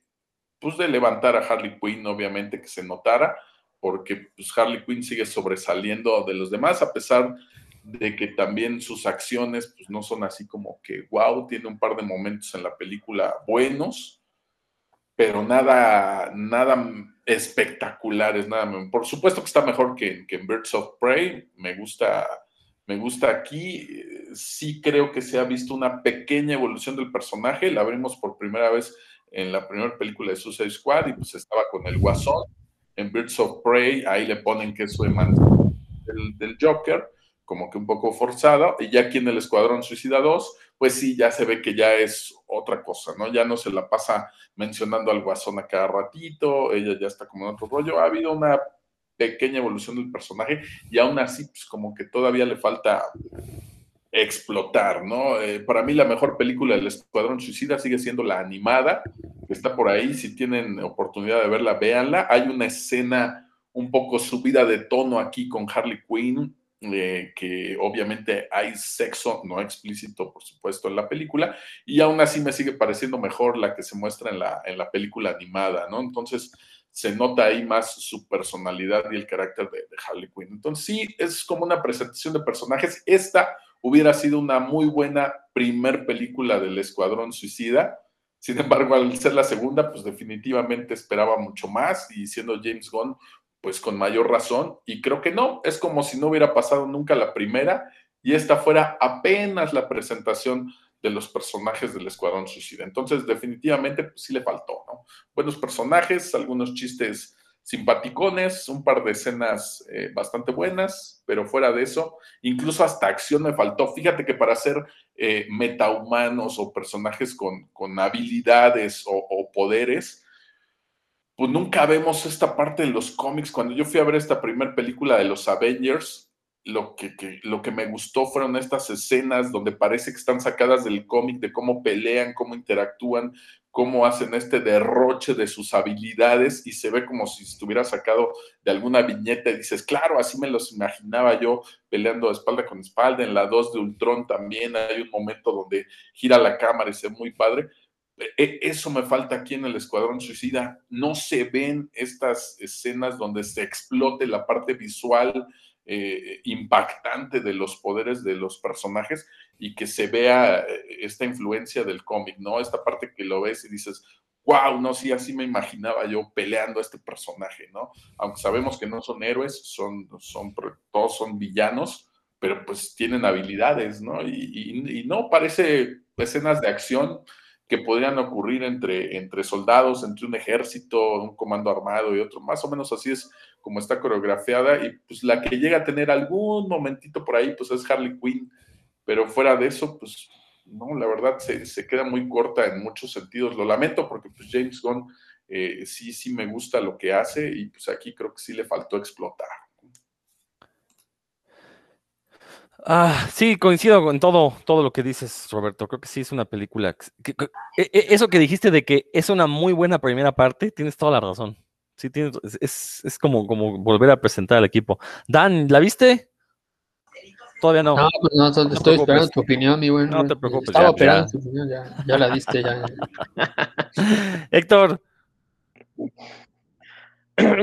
pues de levantar a Harley Quinn, obviamente que se notara, porque pues Harley Quinn sigue sobresaliendo de los demás, a pesar de que también sus acciones pues no son así como que, wow, tiene un par de momentos en la película buenos, pero nada, nada espectaculares, nada. Por supuesto que está mejor que, que en Birds of Prey, me gusta me gusta aquí. Sí creo que se ha visto una pequeña evolución del personaje. La vimos por primera vez en la primera película de Suicide Squad y pues estaba con el Guasón. En Birds of Prey, ahí le ponen que es su del, del Joker, como que un poco forzada. Y ya aquí en el Escuadrón Suicida 2, pues sí, ya se ve que ya es otra cosa, ¿no? Ya no se la pasa mencionando al Guasón a cada ratito, ella ya está como en otro rollo. Ha habido una pequeña evolución del personaje y aún así, pues como que todavía le falta explotar, ¿no? Eh, para mí la mejor película del Escuadrón Suicida sigue siendo la animada, que está por ahí, si tienen oportunidad de verla, véanla. Hay una escena un poco subida de tono aquí con Harley Quinn, eh, que obviamente hay sexo no explícito, por supuesto, en la película, y aún así me sigue pareciendo mejor la que se muestra en la, en la película animada, ¿no? Entonces, se nota ahí más su personalidad y el carácter de, Harley Quinn. Entonces sí, es como una presentación de personajes. Esta hubiera sido una muy buena primer película del Escuadrón Suicida. Sin embargo, al ser la segunda, pues definitivamente esperaba mucho más y siendo James Gunn, pues con mayor razón. Y creo que no, es como si no hubiera pasado nunca la primera y esta fuera apenas la presentación de los personajes del Escuadrón Suicida. Entonces, definitivamente, pues sí le faltó, ¿no? Buenos personajes, algunos chistes simpaticones, un par de escenas eh, bastante buenas, pero fuera de eso, incluso hasta acción me faltó. Fíjate que para ser eh, metahumanos o personajes con, habilidades o, poderes, pues nunca vemos esta parte de los cómics. Cuando yo fui a ver esta primera película de los Avengers, lo que, lo que me gustó fueron estas escenas donde parece que están sacadas del cómic, de cómo pelean, cómo interactúan, cómo hacen este derroche de sus habilidades y se ve como si estuviera sacado de alguna viñeta y dices, claro, así me los imaginaba yo peleando espalda con espalda. En la 2 de Ultron también hay un momento donde gira la cámara y se ve muy padre. E, eso me falta aquí en el Escuadrón Suicida. No se ven estas escenas donde se explote la parte visual, eh, impactante de los poderes de los personajes y que se vea eh, esta influencia del cómic, ¿no? Esta parte que lo ves y dices, wow, no, sí, así me imaginaba yo peleando a este personaje, ¿no? Aunque sabemos que no son héroes, son, son, todos son villanos, pero pues tienen habilidades, ¿no? Y, no, parece escenas de acción que podrían ocurrir entre, entre soldados, entre un ejército, un comando armado y otro, más o menos así es como está coreografiada y pues la que llega a tener algún momentito por ahí pues es Harley Quinn, pero fuera de eso pues no, la verdad se, queda muy corta en muchos sentidos. Lo lamento porque pues James Gunn eh, sí, sí me gusta lo que hace y pues aquí creo que sí le faltó explotar. Ah, sí, coincido con todo, todo lo que dices, Roberto. Creo que sí es una película. E, e, eso que dijiste de que es una muy buena primera parte, tienes toda la razón. Sí, es, como, como volver a presentar al equipo. Dan, ¿la viste? Todavía no. No, pues no, estoy esperando tu opinión, mi buen. No te preocupes. Estaba esperando tu opinión, ya, ya la diste, ya. Héctor.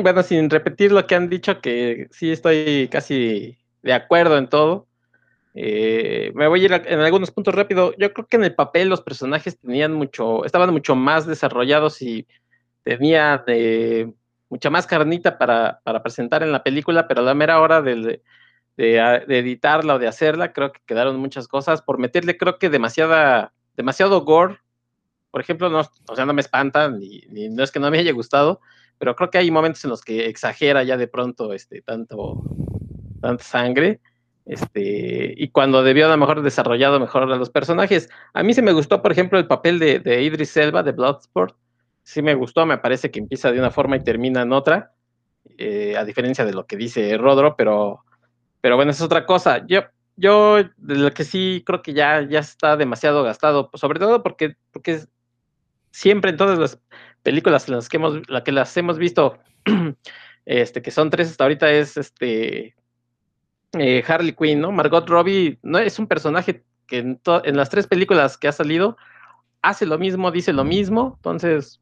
Bueno, sin repetir lo que han dicho, que sí estoy casi de acuerdo en todo. Eh, me voy a ir en algunos puntos rápido. Yo creo que en el papel los personajes tenían mucho, estaban mucho más desarrollados y tenían de mucha más carnita para, presentar en la película, pero a la mera hora de, editarla o de hacerla, creo que quedaron muchas cosas. Por meterle, creo que demasiada, demasiado gore. Por ejemplo, no, o sea, no me espanta, ni, no es que no me haya gustado, pero creo que hay momentos en los que exagera ya de pronto este, tanto, tanta sangre. Este, y cuando debió a lo mejor desarrollado mejor a los personajes. A mí se me gustó, por ejemplo, el papel de, de Idris Elba de Bloodsport sí me gustó, me parece que empieza de una forma y termina en otra, eh, a diferencia de lo que dice Rodro, pero, pero bueno, es otra cosa. Yo, yo de lo que sí creo que ya, ya está demasiado gastado, sobre todo porque, porque siempre en todas las películas en las que hemos, la que las hemos visto, este, que son tres hasta ahorita, es este eh, Harley Quinn, ¿no? Margot Robbie no es un personaje que en, las tres películas que ha salido hace lo mismo, dice lo mismo, entonces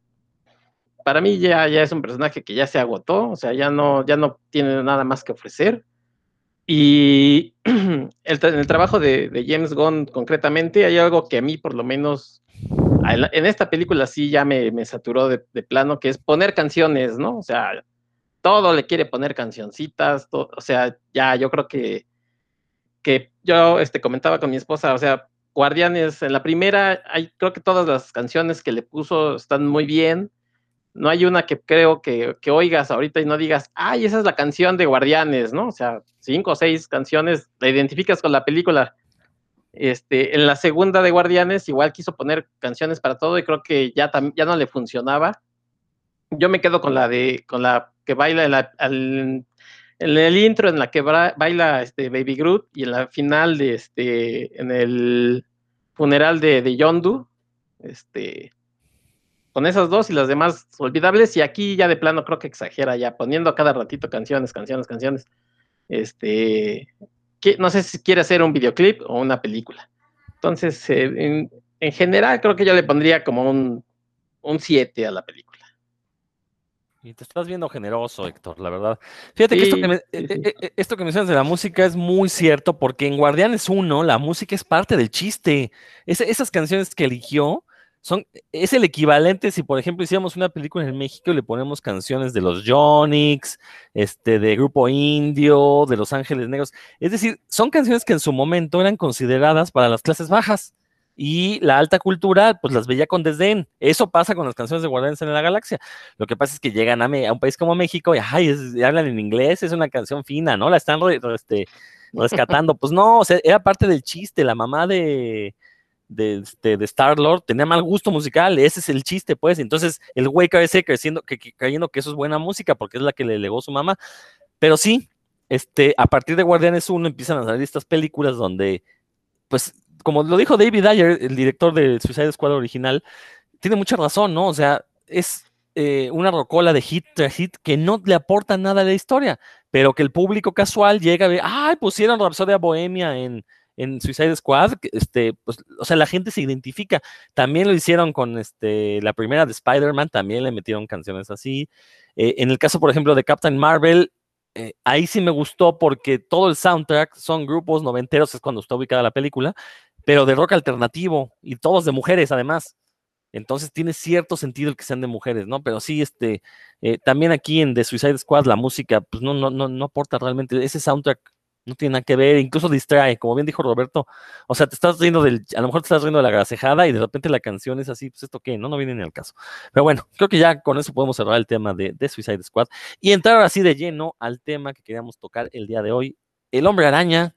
para mí ya, ya es un personaje que ya se agotó, o sea, ya no, ya no tiene nada más que ofrecer. Y el, el trabajo de, James Gunn concretamente, hay algo que a mí por lo menos en esta película sí ya me, me saturó de, plano, que es poner canciones, ¿no? O sea, todo le quiere poner cancioncitas, o sea, ya yo creo que, que yo este, comentaba con mi esposa, o sea, Guardianes, en la primera, hay, creo que todas las canciones que le puso están muy bien, no hay una que creo que, oigas ahorita y no digas, ay, esa es la canción de Guardianes, ¿no? O sea, cinco o seis canciones, la identificas con la película. Este, en la segunda de Guardianes igual quiso poner canciones para todo y creo que ya, ya no le funcionaba. Yo me quedo con la de, con la que baila en, el intro en la que baila este Baby Groot y en la final de este, en el funeral de, de Yondu, este, con esas dos y las demás olvidables. Y aquí ya de plano creo que exagera, ya poniendo a cada ratito canciones, canciones, canciones. Este, no sé si quiere hacer un videoclip o una película. Entonces, eh, en, general, creo que yo le pondría como un 7 a la película. Y te estás viendo generoso, Héctor, la verdad. Fíjate que, esto que, me, eh, eh, eh, esto que, mencionas de la música es muy cierto, porque en Guardianes 1 la música es parte del chiste. esas canciones que eligió son, es el equivalente si, por ejemplo, hiciéramos una película en México y le ponemos canciones de los Jonix, este, de Grupo Indio, de Los Ángeles Negros. Es decir, son canciones que en su momento eran consideradas para las clases bajas y la alta cultura pues las veía con desdén. Eso pasa con las canciones de Guardianes en la Galaxia. Lo que pasa es que llegan a, un país como México y hablan en inglés, es una canción fina, ¿no? La están este, rescatando. pues no, o sea, era parte del chiste. La mamá de, de, este, Star Lord tenía mal gusto musical, ese es el chiste, pues. Entonces el güey crece creciendo, que, creyendo que eso es buena música porque es la que le legó su mamá. Pero sí, este, a partir de Guardianes 1 empiezan a salir estas películas donde, pues, como lo dijo David Ayer, el director de Suicide Squad original, tiene mucha razón, ¿no? O sea, es eh, una rocola de hit tras hit que no le aporta nada a la historia, pero que el público casual llega a ver, ay, pusieron Rhapsody Bohemia en, en Suicide Squad, este, pues, o sea, la gente se identifica. También lo hicieron con este, la primera de Spider-Man, también le metieron canciones así. Eh, en el caso, por ejemplo, de Captain Marvel, eh, ahí sí me gustó porque todo el soundtrack son grupos noventeros, es cuando está ubicada la película, pero de rock alternativo y todos de mujeres además. Entonces tiene cierto sentido el que sean de mujeres, ¿no? Pero sí, este, eh, también aquí en The Suicide Squad la música, pues no, no, no, no aporta realmente, ese soundtrack no tiene nada que ver, incluso distrae, como bien dijo Roberto, o sea, te estás riendo del, a lo mejor te estás riendo de la grasejada y de repente la canción es así, pues esto qué, no, no viene ni al caso. Pero bueno, creo que ya con eso podemos cerrar el tema de, de Suicide Squad y entrar así de lleno al tema que queríamos tocar el día de hoy, el hombre araña,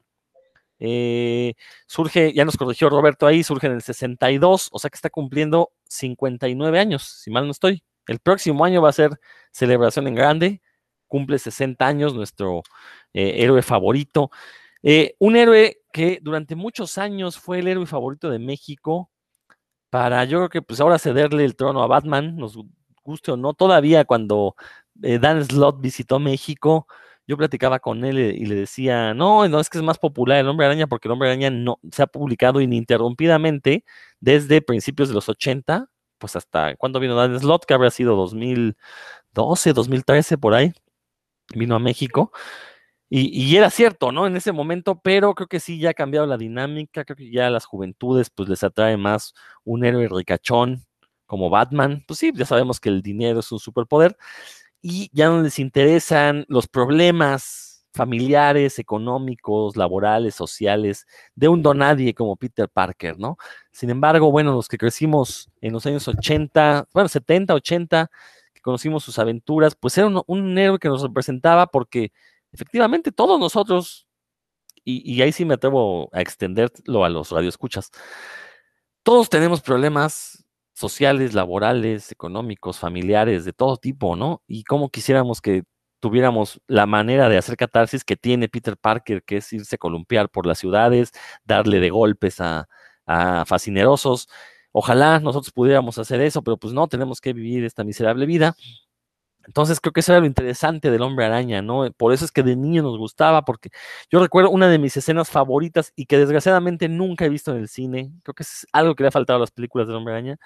eh, surge, ya nos corrigió Roberto ahí, surge en el 62, o sea que está cumpliendo 59 años, si mal no estoy. El próximo año va a ser celebración en grande, cumple 60 años nuestro eh, héroe favorito. Eh, un héroe que durante muchos años fue el héroe favorito de México, para yo creo que pues ahora cederle el trono a Batman, nos guste o no, todavía cuando Dan Slott visitó México, yo platicaba con él y le decía, no, no es que es más popular el hombre araña porque el hombre araña no se ha publicado ininterrumpidamente desde principios de los 80, pues hasta cuando vino Dan Slot, que habría sido 2012, 2013 por ahí, vino a México. Y, era cierto, ¿no? En ese momento, pero creo que sí ya ha cambiado la dinámica, creo que ya a las juventudes pues les atrae más un héroe ricachón como Batman. Pues sí, ya sabemos que el dinero es un superpoder, y ya no les interesan los problemas familiares, económicos, laborales, sociales de un donadie como Peter Parker, ¿no? Sin embargo, bueno, los que crecimos en los años 80, bueno, 70, 80, que conocimos sus aventuras, pues era un, héroe que nos representaba porque efectivamente todos nosotros, y, ahí sí me atrevo a extenderlo a los radioescuchas, todos tenemos problemas sociales, laborales, económicos, familiares, de todo tipo, ¿no? Y cómo quisiéramos que tuviéramos la manera de hacer catarsis que tiene Peter Parker, que es irse a columpiar por las ciudades, darle de golpes a, a fascinerosos. Ojalá nosotros pudiéramos hacer eso, pero pues no, tenemos que vivir esta miserable vida. Entonces creo que eso era lo interesante del hombre araña, ¿no? Por eso es que de niño nos gustaba, porque yo recuerdo una de mis escenas favoritas y que desgraciadamente nunca he visto en el cine, creo que es algo que le ha faltado a las películas del hombre araña,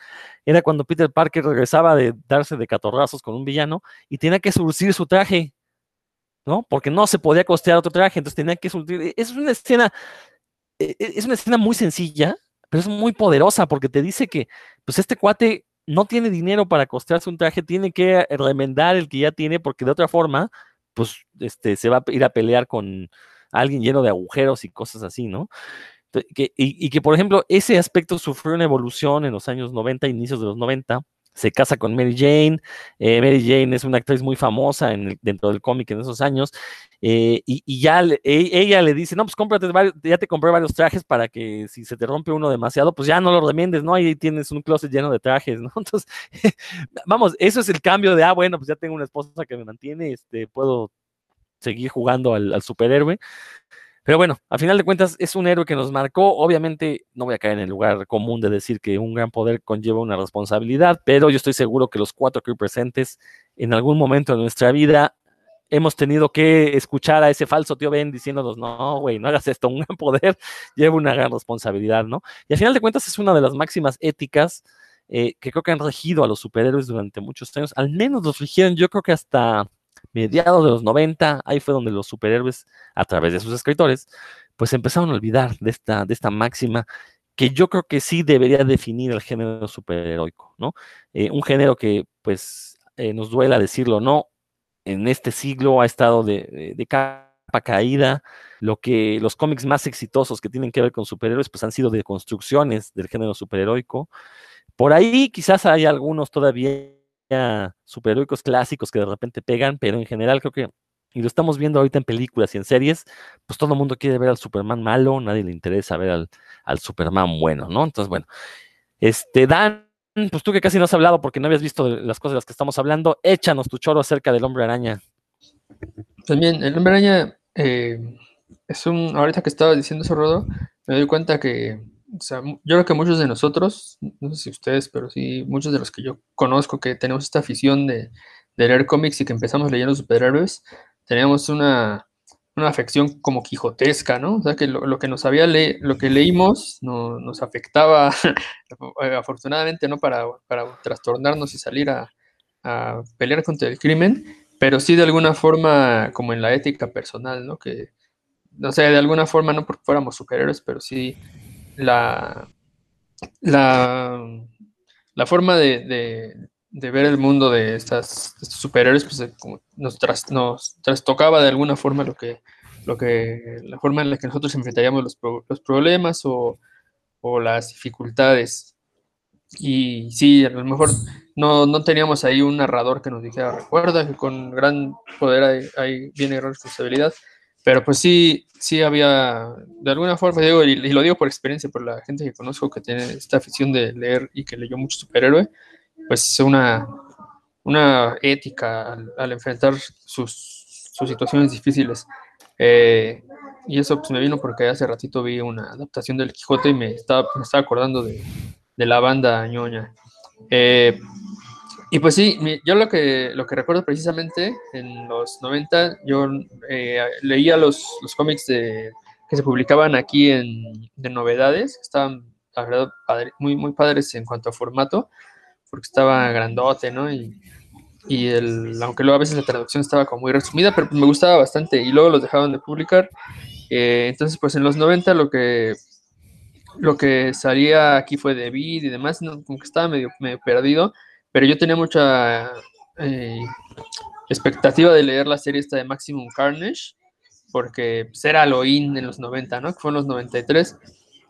era cuando Peter Parker regresaba de darse de catorrazos con un villano y tenía que surcir su traje, ¿no? Porque no se podía costear otro traje, entonces tenía que surcir. E, es una escena, e, e, es una escena muy sencilla, pero es muy poderosa porque te dice que, pues este cuate no tiene dinero para costearse un traje, tiene que remendar el que ya tiene, porque de otra forma, pues este, se va a ir a pelear con alguien lleno de agujeros y cosas así, ¿no? y, y, que, por ejemplo, ese aspecto sufrió una evolución en los años 90, inicios de los 90, se casa con Mary Jane. Eh, Mary Jane es una actriz muy famosa en dentro del cómic en esos años. Eh, y, ya e, ella le dice, no, pues cómprate, ya te compré varios trajes para que si se te rompe uno demasiado, pues ya no lo remiendes, ¿no? Ahí tienes un closet lleno de trajes, ¿no? Entonces, vamos, eso es el cambio de, ah, bueno, pues ya tengo una esposa que me mantiene, este, puedo seguir jugando al superhéroe. Pero bueno, a final de cuentas es un héroe que nos marcó. Obviamente no voy a caer en el lugar común de decir que un gran poder conlleva una responsabilidad, pero yo estoy seguro que los cuatro aquí presentes en algún momento de nuestra vida hemos tenido que escuchar a ese falso tío Ben diciéndonos, no, güey, no hagas esto, un gran poder lleva una gran responsabilidad, ¿no? Y a final de cuentas es una de las máximas éticas eh, que creo que han regido a los superhéroes durante muchos años, al menos los rigieron, yo creo que hasta mediados de los 90, ahí fue donde los superhéroes, a través de sus escritores, pues empezaron a olvidar de esta, de esta máxima que yo creo que sí debería definir el género superheroico, ¿no? Eh, un género que, pues, eh, nos duela decirlo, ¿no? En este siglo ha estado de, de, capa caída, lo que los cómics más exitosos que tienen que ver con superhéroes, pues han sido de construcciones del género superheroico. Por ahí quizás hay algunos todavía superhéroicos clásicos que de repente pegan, pero en general creo que y lo estamos viendo ahorita en películas y en series, pues todo el mundo quiere ver al Superman malo, nadie le interesa ver al, al Superman bueno, ¿no? Entonces, bueno, este, Dan, pues tú que casi no has hablado porque no habías visto las cosas de las que estamos hablando, échanos tu choro acerca del hombre araña. También, el hombre araña eh, es un, ahorita que estaba diciendo eso, Rodo, me doy cuenta que, o sea, yo creo que muchos de nosotros, no sé si ustedes, pero sí, muchos de los que yo conozco que tenemos esta afición de, de leer cómics y que empezamos leyendo superhéroes, teníamos una, una afección como quijotesca, ¿no? O sea, que lo, lo que nos había le lo que leímos no, nos afectaba, afortunadamente, ¿no? Para, para, trastornarnos y salir a, a, pelear contra el crimen, pero sí de alguna forma como en la ética personal, ¿no? Que, no sé, de alguna forma, no porque fuéramos superhéroes, pero sí la, la, la forma de, de de ver el mundo de estas de estos superhéroes, pues eh, nos, tras, nos trastocaba de alguna forma lo que, lo que, la forma en la que nosotros enfrentaríamos los, los problemas o, o, las dificultades. Y sí, a lo mejor no, no, teníamos ahí un narrador que nos dijera, recuerda que con gran poder hay, viene gran responsabilidad, pero pues sí, sí había, de alguna forma, digo, y, y, lo digo por experiencia, por la gente que conozco que tiene esta afición de leer y que leyó mucho superhéroe, pues una, una ética al, al enfrentar sus, sus, situaciones difíciles. Eh, y eso pues, me vino porque hace ratito vi una adaptación del Quijote y me estaba, me estaba acordando de, de, la banda ñoña. Eh, y pues sí, yo lo que, lo que recuerdo precisamente en los 90, yo eh, leía los, los cómics de, que se publicaban aquí en, de novedades, estaban, la verdad, padre, muy, muy padres en cuanto a formato porque estaba grandote, ¿no? Y, y el, aunque luego a veces la traducción estaba como muy resumida, pero me gustaba bastante y luego los dejaban de publicar. Eh, entonces, pues en los 90 lo que, lo que salía aquí fue de Vid y demás, ¿no? como que estaba medio, medio, perdido, pero yo tenía mucha eh, expectativa de leer la serie esta de Maximum Carnage, porque pues, era lo in en los 90, ¿no? Que fue en los 93,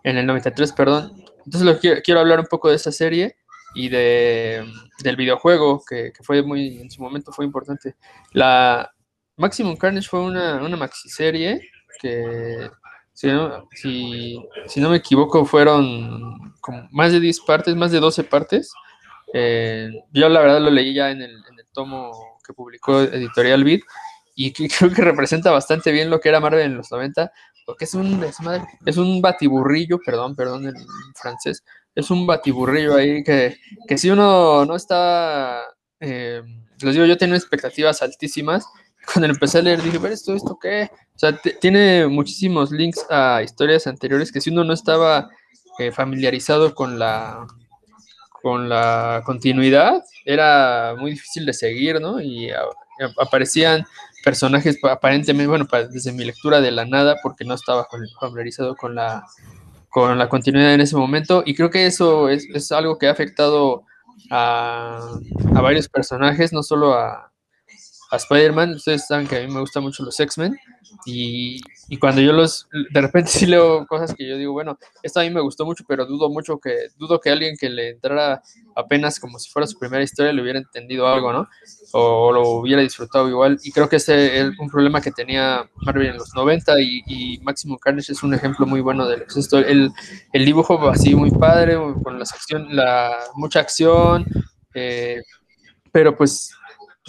en el 93, perdón. Entonces lo quiero, quiero hablar un poco de esa serie y de, del videojuego, que, que, fue muy, en su momento fue importante. La Maximum Carnage fue una, una maxiserie que, si no, si, si no, me equivoco, fueron como más de 10 partes, más de 12 partes. Eh, yo la verdad lo leí ya en el, tomo que publicó Editorial Beat y que creo que representa bastante bien lo que era Marvel en los 90, porque es un, es un batiburrillo, perdón, perdón en francés, es un batiburrillo ahí que, que si uno no está, eh, les digo, yo tenía expectativas altísimas. Cuando empecé a leer dije, pero esto, esto qué? O sea, tiene muchísimos links a historias anteriores que si uno no estaba eh, familiarizado con la, con la continuidad, era muy difícil de seguir, ¿no? Y aparecían personajes aparentemente, bueno, desde mi lectura de la nada, porque no estaba familiarizado con la, con la continuidad en ese momento. Y creo que eso es, es algo que ha afectado a, a, varios personajes, no solo a, a Spider-Man. Ustedes saben que a mí me gustan mucho los X-Men. Y, y, cuando yo los, de repente sí leo cosas que yo digo, bueno, esto a mí me gustó mucho, pero dudo mucho que, dudo que alguien que le entrara apenas como si fuera su primera historia le hubiera entendido algo, ¿no? O, lo hubiera disfrutado igual. Y creo que ese es un problema que tenía Marvel en los 90 y, y Maximum Carnage es un ejemplo muy bueno de esto. El, el dibujo así muy padre, con las acción, la, mucha acción, eh, pero pues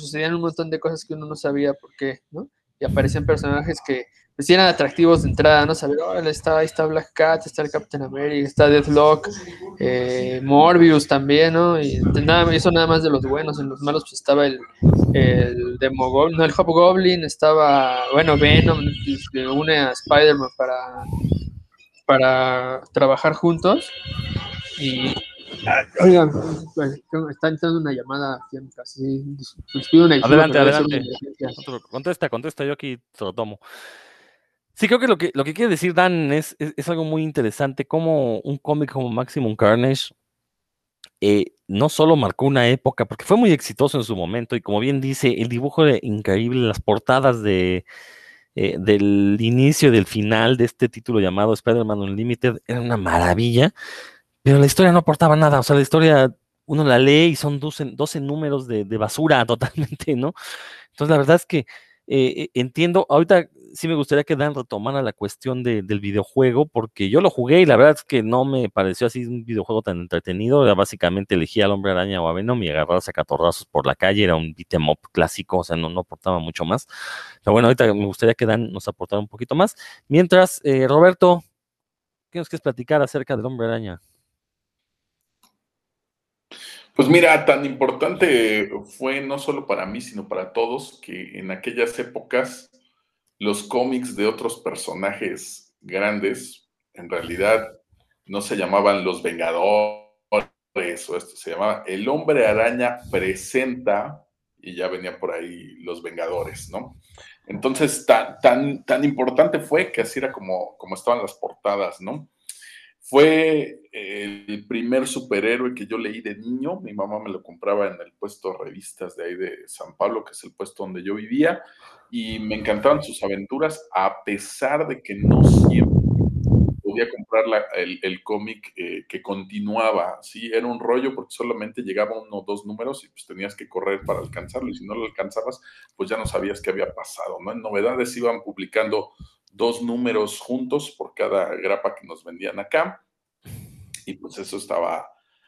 sucedían un montón de cosas que uno no sabía por qué, ¿no? y aparecían personajes que pues, eran atractivos de entrada, ¿no? Saber, oh, está, ahí está Black Cat, está el Captain America, está Deathlock, eh, Morbius también, ¿no? Y nada, eso nada más de los buenos, en los malos pues estaba el, el Demogoblin, no, el Hobgoblin, estaba, bueno, Venom, que une a Spider-Man para, para trabajar juntos, y, Oigan, pues, está entrando una llamada casi. adelante, adelante. Contesta, contesta, yo aquí te lo tomo. Sí, creo que lo que, lo que quiere decir Dan es, es, algo muy interesante, como un cómic como Maximum Carnage eh, no solo marcó una época, porque fue muy exitoso en su momento, y como bien dice, el dibujo era increíble, las portadas de, eh, del inicio y del final de este título llamado Spider-Man Unlimited era una maravilla, pero la historia no aportaba nada, o sea, la historia uno la lee y son 12, 12 números de, de, basura totalmente, ¿no? Entonces, la verdad es que eh, entiendo, ahorita sí me gustaría que Dan retomara la cuestión del videojuego, porque yo lo jugué y la verdad es que no me pareció así un videojuego tan entretenido. Era básicamente elegía al hombre araña o a Venom y agarrarse a catorrazos por la calle. Era un beat'em up clásico, o sea, no, no aportaba mucho más. Pero bueno, ahorita me gustaría que Dan nos aportara un poquito más. Mientras, eh, Roberto, ¿qué nos quieres platicar acerca del hombre araña? Pues mira, tan importante fue no solo para mí, sino para todos, que en aquellas épocas los cómics de otros personajes grandes, en realidad no se llamaban Los Vengadores o esto, se llamaba El Hombre Araña presenta y ya venían por ahí Los Vengadores, ¿no? Entonces, tan, tan, tan importante fue que así era como, como estaban las portadas, ¿no? Fue el primer superhéroe que yo leí de niño. Mi mamá me lo compraba en el puesto de revistas de ahí de San Pablo, que es el puesto donde yo vivía, y me encantaban sus aventuras, a pesar de que no siempre podía comprar el, cómic eh, que continuaba. Sí, era un rollo porque solamente llegaba uno o dos números y pues tenías que correr para alcanzarlo. Y si no lo alcanzabas, pues ya no sabías qué había pasado. ¿no? En novedades iban publicando dos números juntos por cada grapa que nos vendían acá. Y pues eso estaba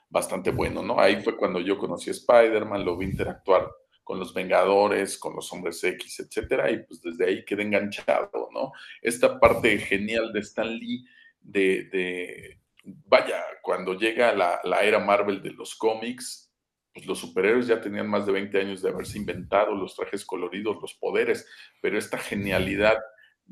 bastante bueno, ¿no? Ahí fue cuando yo conocí a Spider-Man, lo vi interactuar con los Vengadores, con los Hombres X, etcétera, y pues desde ahí quedé enganchado, ¿no? Esta parte genial de Stan Lee, de, vaya, cuando llega la, la, era Marvel de los cómics, pues los superhéroes ya tenían más de 20 años de haberse inventado los trajes coloridos, los poderes, pero esta genialidad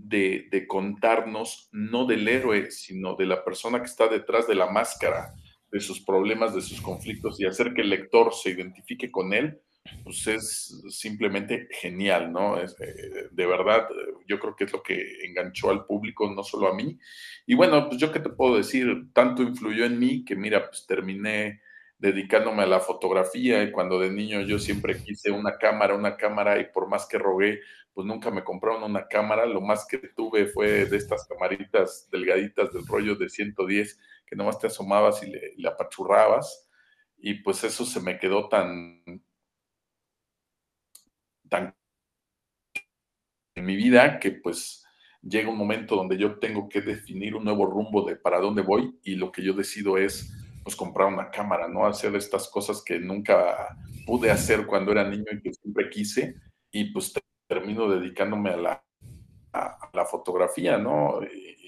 de, contarnos no del héroe, sino de la persona que está detrás de la máscara, de sus problemas, de sus conflictos y hacer que el lector se identifique con él, pues es simplemente genial, ¿no? Es, eh, de verdad, yo creo que es lo que enganchó al público, no solo a mí. Y bueno, pues yo qué te puedo decir, tanto influyó en mí que mira, pues terminé dedicándome a la fotografía y cuando de niño yo siempre quise una cámara, una cámara y por más que rogué, pues nunca me compraron una cámara, lo más que tuve fue de estas camaritas delgaditas del rollo de 110 que nomás te asomabas y le, apachurrabas y pues eso se me quedó tan tan en mi vida que pues llega un momento donde yo tengo que definir un nuevo rumbo de para dónde voy y lo que yo decido es pues comprar una cámara, ¿no? Hacer estas cosas que nunca pude hacer cuando era niño y que siempre quise y pues termino dedicándome a la, a, la fotografía, ¿no? Y,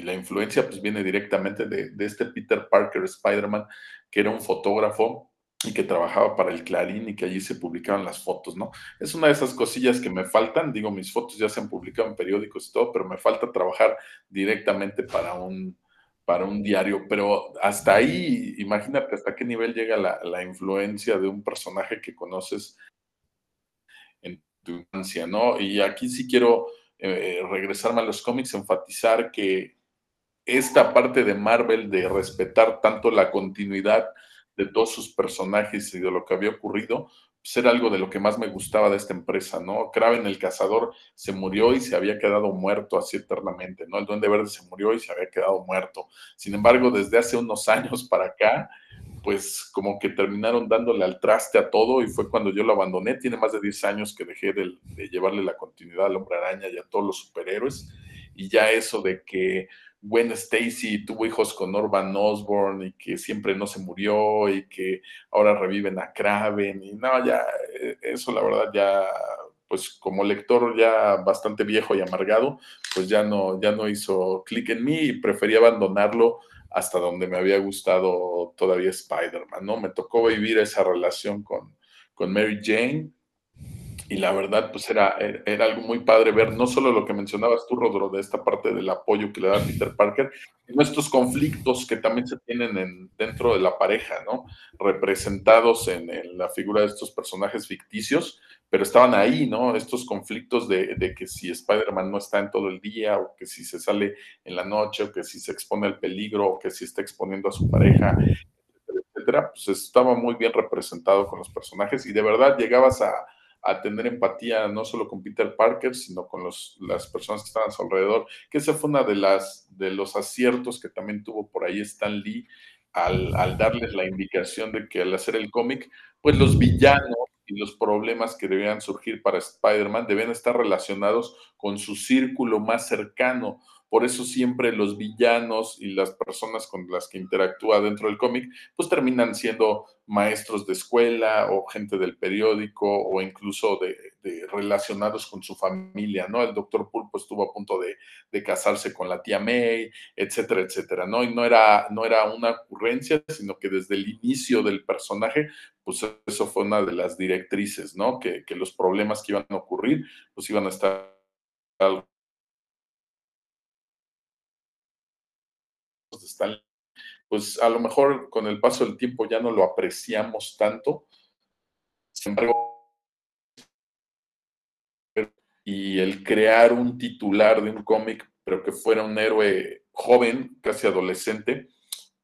la influencia pues viene directamente de, de este Peter Parker Spider-Man, que era un fotógrafo y que trabajaba para el Clarín y que allí se publicaban las fotos, ¿no? Es una de esas cosillas que me faltan, digo, mis fotos ya se han publicado en periódicos y todo, pero me falta trabajar directamente para un, para un diario, pero hasta ahí, imagínate hasta qué nivel llega la, influencia de un personaje que conoces en tu infancia, ¿no? Y aquí sí quiero eh, regresarme a los cómics, enfatizar que esta parte de Marvel de respetar tanto la continuidad de todos sus personajes y de lo que había ocurrido, ser algo de lo que más me gustaba de esta empresa, ¿no? Kraven el cazador se murió y se había quedado muerto así eternamente, ¿no? El Duende Verde se murió y se había quedado muerto. Sin embargo, desde hace unos años para acá, pues como que terminaron dándole al traste a todo y fue cuando yo lo abandoné. Tiene más de 10 años que dejé de, de llevarle la continuidad al Hombre Araña y a todos los superhéroes. Y ya eso de que Gwen Stacy tuvo hijos con Norman Osborn y que siempre no se murió y que ahora reviven a Kraven y no, ya, eh, eso la verdad ya, pues como lector ya bastante viejo y amargado, pues ya no, ya no hizo clic en mí y preferí abandonarlo hasta donde me había gustado todavía Spider-Man, ¿no? Me tocó vivir esa relación con, con Mary Jane y la verdad, pues era, era algo muy padre ver no solo lo que mencionabas tú, Rodro, de esta parte del apoyo que le da Peter Parker, sino estos conflictos que también se tienen en, dentro de la pareja, ¿no? Representados en, la figura de estos personajes ficticios, pero estaban ahí, ¿no? Estos conflictos de, de que si Spider-Man no está en todo el día, o que si se sale en la noche, o que si se expone al peligro, o que si está exponiendo a su pareja, etcétera, pues estaba muy bien representado con los personajes y de verdad llegabas a a tener empatía no solo con Peter Parker, sino con los, las personas que estaban a su alrededor, que esa fue una de, las, de los aciertos que también tuvo por ahí Stan Lee al, al darles la indicación de que al hacer el cómic, pues los villanos y los problemas que debían surgir para Spider-Man deben estar relacionados con su círculo más cercano, por eso siempre los villanos y las personas con las que interactúa dentro del cómic, pues terminan siendo maestros de escuela o gente del periódico o incluso de, relacionados con su familia, ¿no? El doctor Pulpo estuvo a punto de, casarse con la tía May, etcétera, etcétera, ¿no? Y no era, no era una ocurrencia, sino que desde el inicio del personaje, pues eso fue una de las directrices, ¿no? Que, que los problemas que iban a ocurrir, pues iban a estar pues a lo mejor con el paso del tiempo ya no lo apreciamos tanto. Sin embargo, y el crear un titular de un cómic, pero que fuera un héroe joven, casi adolescente,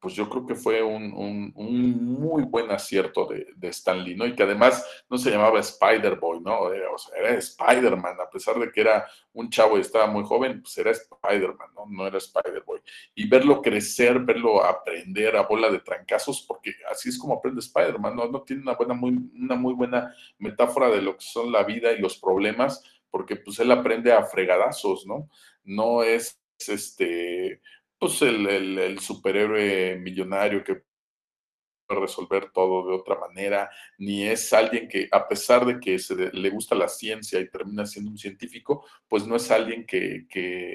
pues yo creo que fue un, muy buen acierto de, de, Stan Lee, ¿no? Y que además no se llamaba Spider-Boy, ¿no? Era, o sea, era Spider-Man, a pesar de que era un chavo y estaba muy joven, pues era Spider-Man, ¿no? No era Spider-Boy. Y verlo crecer, verlo aprender a bola de trancazos, porque así es como aprende Spider-Man, ¿no? No tiene una, buena, muy, una muy buena metáfora de lo que son la vida y los problemas, porque pues él aprende a fregadazos, ¿no? No es este pues el, superhéroe millonario que puede resolver todo de otra manera, ni es alguien que, a pesar de que se le gusta la ciencia y termina siendo un científico, pues no es alguien que,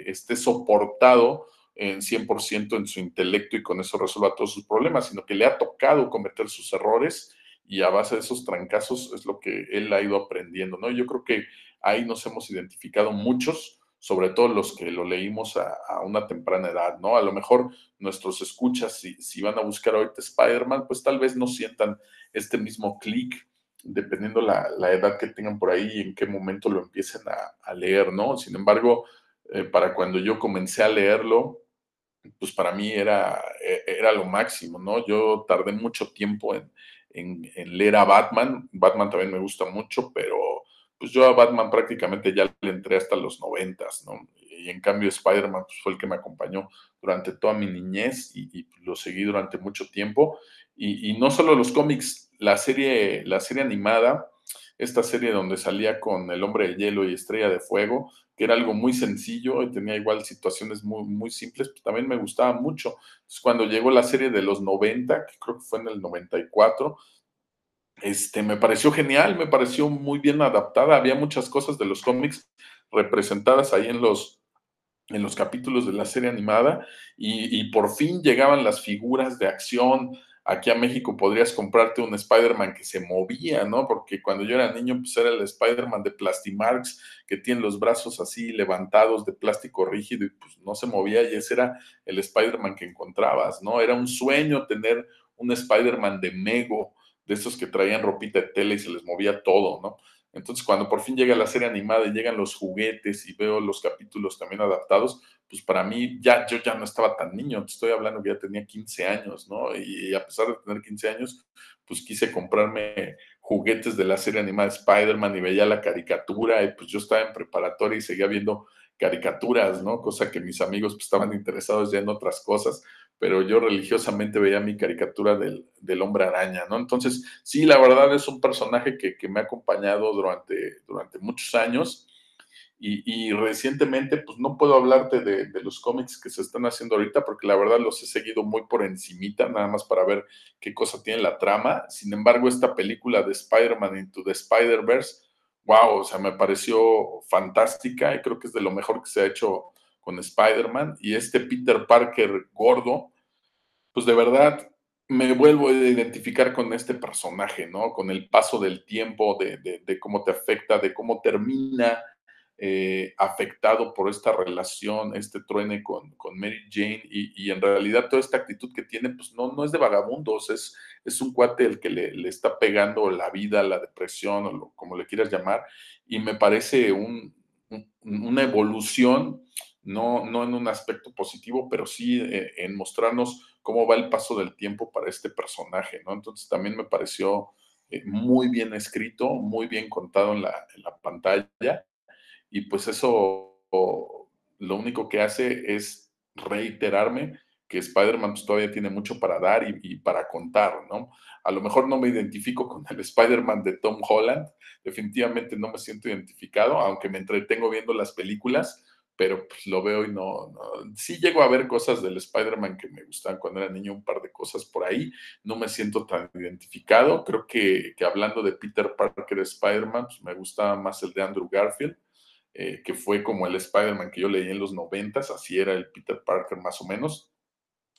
esté soportado en 100% en su intelecto y con eso resuelva todos sus problemas, sino que le ha tocado cometer sus errores y a base de esos trancazos es lo que él ha ido aprendiendo, ¿no? Yo creo que ahí nos hemos identificado muchos sobre todo los que lo leímos a, una temprana edad, ¿no? A lo mejor nuestros escuchas, si, si van a buscar ahorita Spider-Man, pues tal vez no sientan este mismo clic, dependiendo la, la, edad que tengan por ahí y en qué momento lo empiecen a, leer, ¿no? Sin embargo, eh, para cuando yo comencé a leerlo, pues para mí era, e, era lo máximo, ¿no? Yo tardé mucho tiempo en, en, en leer a Batman. Batman también me gusta mucho, pero pues yo a Batman prácticamente ya le entré hasta los noventas, ¿no? Y en cambio Spider-Man pues, fue el que me acompañó durante toda mi niñez y, lo seguí durante mucho tiempo. Y, no solo los cómics, la serie, la serie animada, esta serie donde salía con El Hombre de Hielo y Estrella de Fuego, que era algo muy sencillo y tenía igual situaciones muy, muy simples, pues también me gustaba mucho. Entonces, cuando llegó la serie de los 90, que creo que fue en el 94, este, me pareció genial, me pareció muy bien adaptada. Había muchas cosas de los cómics representadas ahí en los, en los capítulos de la serie animada y, por fin llegaban las figuras de acción. Aquí a México podrías comprarte un Spider-Man que se movía, ¿no? Porque cuando yo era niño, pues era el Spider-Man de Plastimarks, que tiene los brazos así levantados de plástico rígido y pues no se movía y ese era el Spider-Man que encontrabas, ¿no? Era un sueño tener un Spider-Man de Mego de esos que traían ropita de tela y se les movía todo, ¿no? Entonces, cuando por fin llega la serie animada y llegan los juguetes y veo los capítulos también adaptados, pues para mí ya yo ya no estaba tan niño, te estoy hablando que ya tenía 15 años, ¿no? Y a pesar de tener 15 años, pues quise comprarme juguetes de la serie animada Spider-Man y veía la caricatura y pues yo estaba en preparatoria y seguía viendo caricaturas, ¿no? Cosa que mis amigos pues, estaban interesados ya en otras cosas pero yo religiosamente veía mi caricatura del, hombre araña, ¿no? Entonces, sí, la verdad es un personaje que, me ha acompañado durante, durante muchos años y, recientemente, pues no puedo hablarte de, los cómics que se están haciendo ahorita porque la verdad los he seguido muy por encimita, nada más para ver qué cosa tiene la trama. Sin embargo, esta película de Spider-Man Into the Spider-Verse, wow, o sea, me pareció fantástica y creo que es de lo mejor que se ha hecho con Spider-Man y este Peter Parker gordo, pues de verdad me vuelvo a identificar con este personaje, ¿no? Con el paso del tiempo, de, cómo te afecta, de cómo termina eh, afectado por esta relación, este truene con, Mary Jane y, en realidad toda esta actitud que tiene, pues no, no es de vagabundos, es, es un cuate el que le, está pegando la vida, la depresión o como le quieras llamar y me parece una evolución, no, no en un aspecto positivo, pero sí eh, en mostrarnos cómo va el paso del tiempo para este personaje, ¿no? Entonces también me pareció eh, muy bien escrito, muy bien contado en la, pantalla y pues eso lo único que hace es reiterarme que Spider-Man pues, todavía tiene mucho para dar y, y, para contar, ¿no? A lo mejor no me identifico con el Spider-Man de Tom Holland, definitivamente no me siento identificado, aunque me entretengo viendo las películas, pero pues lo veo y no, sí llego a ver cosas del Spider-Man que me gustaban cuando era niño, un par de cosas por ahí, no me siento tan identificado, creo que, hablando de Peter Parker Spider-Man, pues me gustaba más el de Andrew Garfield, eh, que fue como el Spider-Man que yo leí en los noventas, así era el Peter Parker más o menos,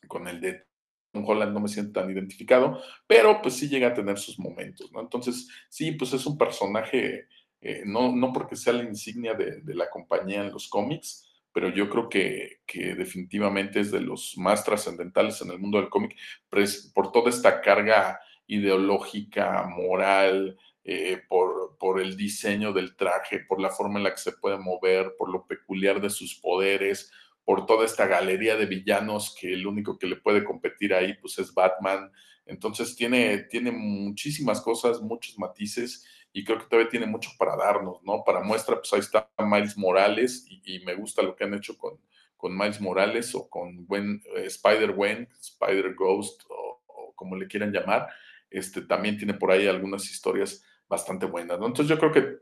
con el de Tom Holland no me siento tan identificado, pero pues sí llega a tener sus momentos, ¿no? Entonces, sí, pues es un personaje eh, no, no porque sea la insignia de, la compañía en los cómics, pero yo creo que, definitivamente es de los más trascendentales en el mundo del cómic por toda esta carga ideológica, moral, eh, por, por, el diseño del traje, por la forma en la que se puede mover, por lo peculiar de sus poderes, por toda esta galería de villanos que el único que le puede competir ahí pues es Batman. Entonces tiene, tiene muchísimas cosas, muchos matices y creo que todavía tiene mucho para darnos, ¿no? Para muestra, pues ahí está Miles Morales y, me gusta lo que han hecho con, con Miles Morales o con Gwen, eh, Spider-Gwen, Spider-Ghost o, como le quieran llamar. Este, también tiene por ahí algunas historias bastante buenas, ¿no? Entonces yo creo que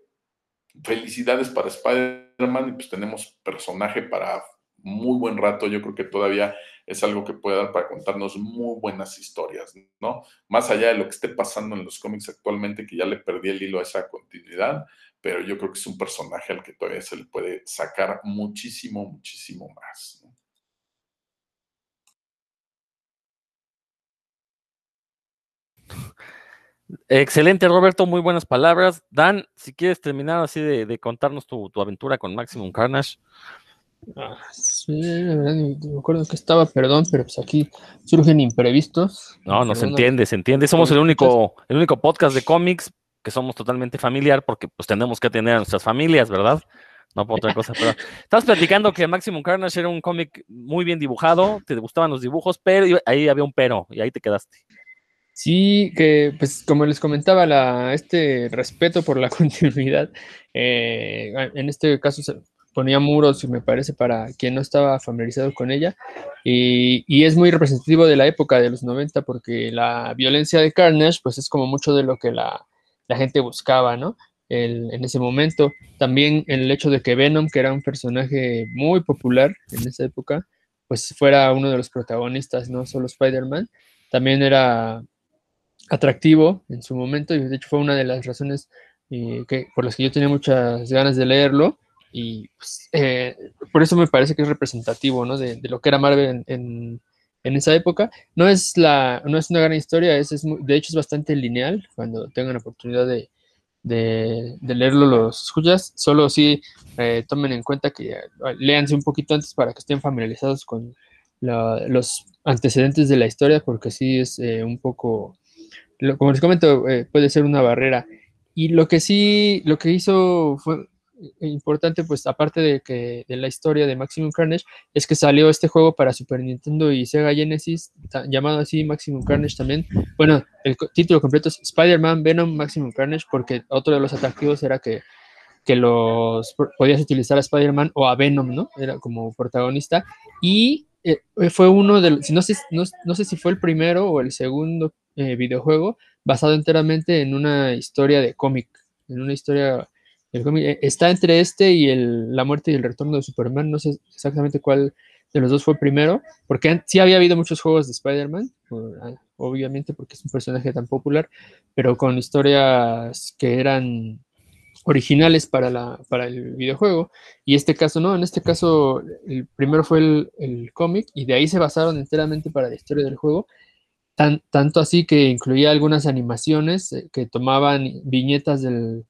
felicidades para Spider-Man y pues tenemos personaje para muy buen rato. Yo creo que todavía es algo que puede dar para contarnos muy buenas historias, ¿no? Más allá de lo que esté pasando en los cómics actualmente, que ya le perdí el hilo a esa continuidad, pero yo creo que es un personaje al que todavía se le puede sacar muchísimo, muchísimo más. Excelente, Roberto, muy buenas palabras. Dan, si quieres terminar así de, contarnos tu, tu, aventura con Maximum Carnage. Ah, sí, la verdad, me acuerdo que estaba, perdón, pero pues aquí surgen imprevistos. No, no se entiende, se entiende. Somos el único, el único podcast de cómics que somos totalmente familiar porque pues tenemos que atender a nuestras familias, ¿verdad? No por otra cosa, pero estabas platicando que Maximum Carnage era un cómic muy bien dibujado, te gustaban los dibujos, pero ahí había un pero y ahí te quedaste. Sí, que pues como les comentaba, la, este respeto por la continuidad, eh, en este caso ponía muros, me parece, para quien no estaba familiarizado con ella. Y, es muy representativo de la época de los 90 porque la violencia de Carnage, pues es como mucho de lo que la, gente buscaba, ¿no? en ese momento. También el hecho de que Venom, que era un personaje muy popular en esa época, pues fuera uno de los protagonistas, no solo Spider-Man, también era atractivo en su momento y de hecho fue una de las razones eh, que, por las que yo tenía muchas ganas de leerlo y pues, eh, por eso me parece que es representativo, ¿no? De, lo que era Marvel en, esa época. No es, la, no es una gran historia, es, de hecho es bastante lineal. Cuando tengan la oportunidad de, leerlo, los escuchas. Solo sí eh, tomen en cuenta que eh, léanse un poquito antes para que estén familiarizados con los antecedentes de la historia, porque sí es un poco, como les comento, puede ser una barrera. Y lo que sí, lo que hizo fue importante, pues aparte de que de la historia de Maximum Carnage, es que salió este juego para Super Nintendo y Sega Genesis, llamado así Maximum Carnage también. Bueno, el título completo es Spider-Man Venom Maximum Carnage, porque otro de los atractivos era que, que los podías utilizar a Spider-Man o a Venom, ¿no? Era como protagonista. Y eh, fue uno de los, no sé, no, sé si fue el primero o el segundo eh, videojuego basado enteramente en una historia de cómic, en una historia eh, está entre este y el, La muerte y el retorno de Superman. No sé exactamente cuál de los dos fue primero, porque sí había habido muchos juegos de Spider-Man, ah, obviamente porque es un personaje tan popular, pero con historias que eran originales para, el videojuego. Y este caso no, en este caso el primero fue el, el cómic y de ahí se basaron enteramente para la historia del juego. tan, tanto así que incluía algunas animaciones eh, que tomaban viñetas del,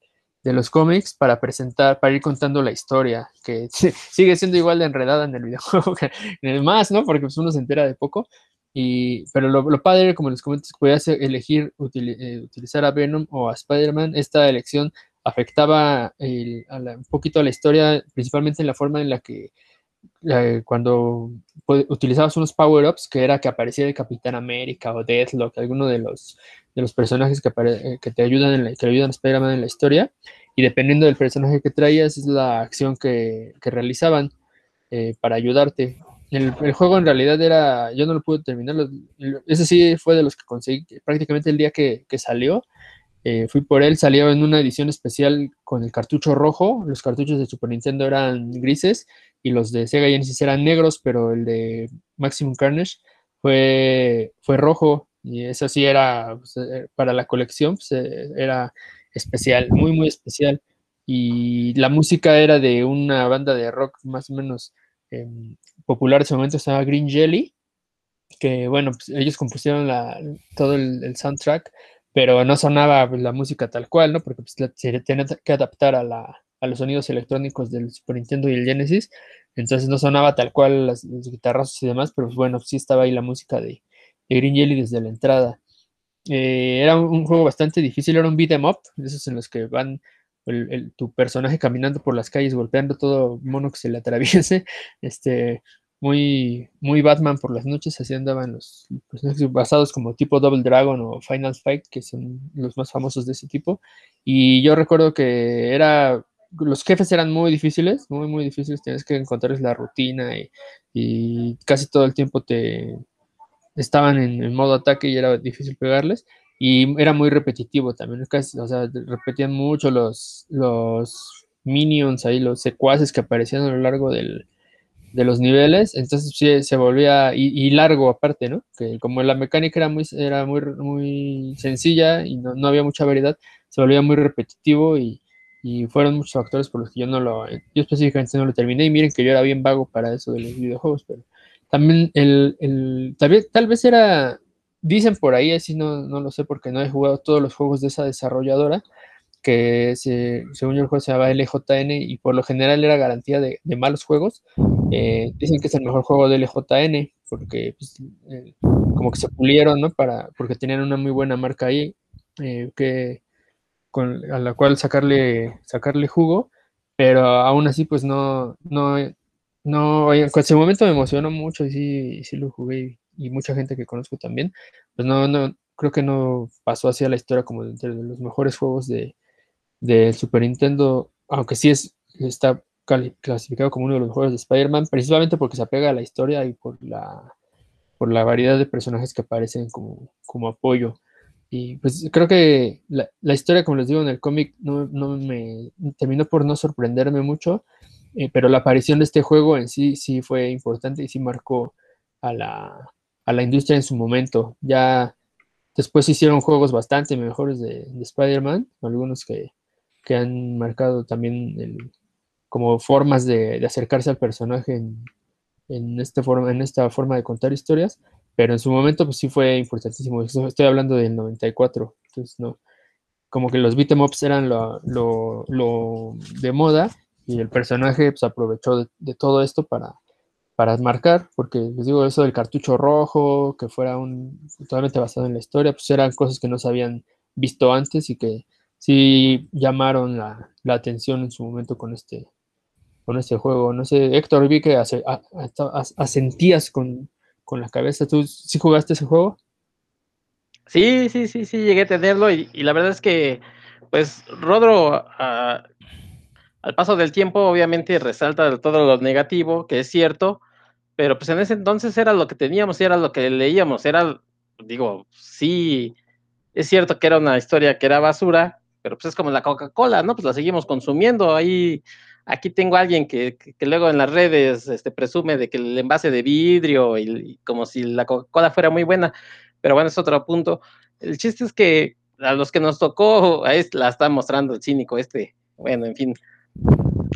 de los cómics para presentar, para ir contando la historia, que sigue siendo igual de enredada en el videojuego en el más, ¿no? Porque pues, uno se entera de poco. Y, pero lo, lo padre, como les comento, es que podías elegir eh, utilizar a Venom o a Spider-Man. Esta elección afectaba un poquito a la historia, principalmente en la forma en la que eh, cuando utilizabas unos power-ups, que era que aparecía el Capitán América o Deathlock, alguno de los, de los personajes que, eh, que te ayudan, en la, que ayudan a Spider-Man en la historia, y dependiendo del personaje que traías, es la acción que, que realizaban eh, para ayudarte. El, juego en realidad era, yo no lo pude terminar, ese sí fue de los que conseguí prácticamente el día que, que salió, eh, fui por él, salió en una edición especial con el cartucho rojo. Los cartuchos de Super Nintendo eran grises y los de Sega Genesis eran negros, pero el de Maximum Carnage fue, fue rojo. Y eso sí era pues, eh, para la colección, pues, eh, era especial, muy, muy especial. Y la música era de una banda de rock más o menos em, popular en ese momento, se Green Jelly, que bueno, pues, ellos compusieron todo el soundtrack pero no sonaba la música tal cual, ¿no? Porque se tenía que adaptar a, la, a, los sonidos electrónicos del Super Nintendo y el Genesis, entonces no sonaba tal cual las, los guitarrazos y demás, pero bueno, sí estaba ahí la música de, Green Jelly desde la entrada. Eh, era un, juego bastante difícil, era un beat em up, esos en los que van tu personaje caminando por las calles, golpeando todo mono que se le atraviese, este, muy, muy Batman por las noches, así andaban los personajes basados como tipo Double Dragon o Final Fight, que son los más famosos de ese tipo. Y yo recuerdo que era, los jefes eran muy difíciles, muy, muy difíciles, tienes que encontrarles la rutina y, casi todo el tiempo te estaban en, modo ataque y era difícil pegarles. Y era muy repetitivo también, o sea, repetían mucho los, los minions ahí, los secuaces que aparecían a lo largo del, de los niveles, entonces sí se volvía, y, largo aparte, ¿no? Que como la mecánica era muy, era muy, muy sencilla y no, había mucha variedad, se volvía muy repetitivo y, fueron muchos factores por los que yo no lo, yo específicamente no lo terminé y miren que yo era bien vago para eso de los videojuegos, pero también el, el tal, vez, tal vez era, dicen por ahí, así no, no lo sé porque no he jugado todos los juegos de esa desarrolladora, que según yo el juego se llamaba LJN y por lo general era garantía de, malos juegos. Eh, dicen que es el mejor juego de LJN porque pues, eh, como que se pulieron, ¿no? Para, porque tenían una muy buena marca ahí eh, que, con, a la cual sacarle, sacarle jugo, pero aún así pues no, no, no, en ese momento me emocionó mucho y sí, sí lo jugué y, mucha gente que conozco también, pues no, no, creo que no pasó así a la historia como de los mejores juegos de, del Super Nintendo, aunque sí es, está clasificado como uno de los mejores de Spider-Man, principalmente porque se apega a la historia y por la, por la variedad de personajes que aparecen como, como apoyo. Y pues creo que la, la historia, como les digo en el cómic, no, no, me terminó por no sorprenderme mucho, eh, pero la aparición de este juego en sí sí fue importante y sí marcó a la, a la industria en su momento. Ya después hicieron juegos bastante mejores de, de Spider-Man, algunos que, que han marcado también como formas de, acercarse al personaje en, esta forma, en esta forma de contar historias, pero en su momento pues sí fue importantísimo. Estoy hablando del 94, entonces no, como que los beat'em ups eran lo, de moda y el personaje pues aprovechó de, todo esto para, para marcar, porque les digo eso del cartucho rojo, que fuera un totalmente basado en la historia, pues eran cosas que no se habían visto antes y que sí llamaron la, atención en su momento con este, con este juego. No sé, Héctor, vi que asentías con, la cabeza. ¿Tú sí jugaste ese juego? Sí, sí, sí, sí, llegué a tenerlo y, la verdad es que, pues, Rodro, al paso del tiempo, obviamente resalta todo lo negativo, que es cierto, pero pues en ese entonces era lo que teníamos, era lo que leíamos, era, digo, sí, es cierto que era una historia que era basura, pero pues es como la Coca-Cola, ¿no? Pues la seguimos consumiendo. Ahí, aquí tengo a alguien que, luego en las redes este, presume de que el envase de vidrio y, como si la Coca-Cola fuera muy buena, pero bueno, es otro punto. El chiste es que a los que nos tocó, ahí la está mostrando el cínico este, bueno, en fin.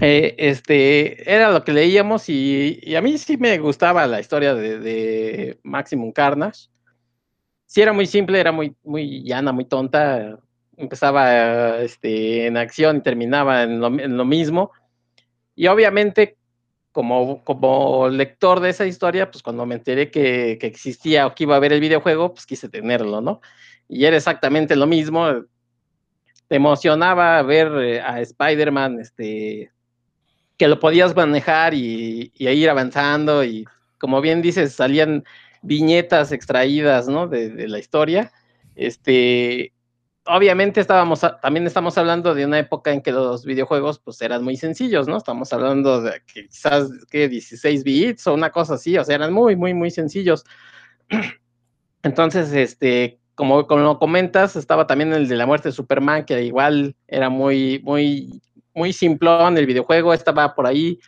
Eh, este, era lo que leíamos y, a mí sí me gustaba la historia de, Maximum Carnage. sí era muy simple, era muy, muy llana, muy tonta. Empezaba este, en acción y terminaba en lo, mismo. Y obviamente, como, como lector de esa historia, pues cuando me enteré que, que, existía o que iba a haber el videojuego, pues quise tenerlo, ¿no? Y era exactamente lo mismo. Te emocionaba ver eh, a Spider-Man, este, que lo podías manejar y, ir avanzando y como bien dices, salían viñetas extraídas, ¿no? De, la historia. Este, obviamente estábamos, también estamos hablando de una época en que los videojuegos pues eran muy sencillos, ¿no? Estamos hablando de que quizás que 16 bits o una cosa así, o sea, eran muy, muy, muy sencillos. Entonces, este, como, como comentas, estaba también el de la muerte de Superman, que igual era muy, muy, muy simplón el videojuego, estaba por ahí.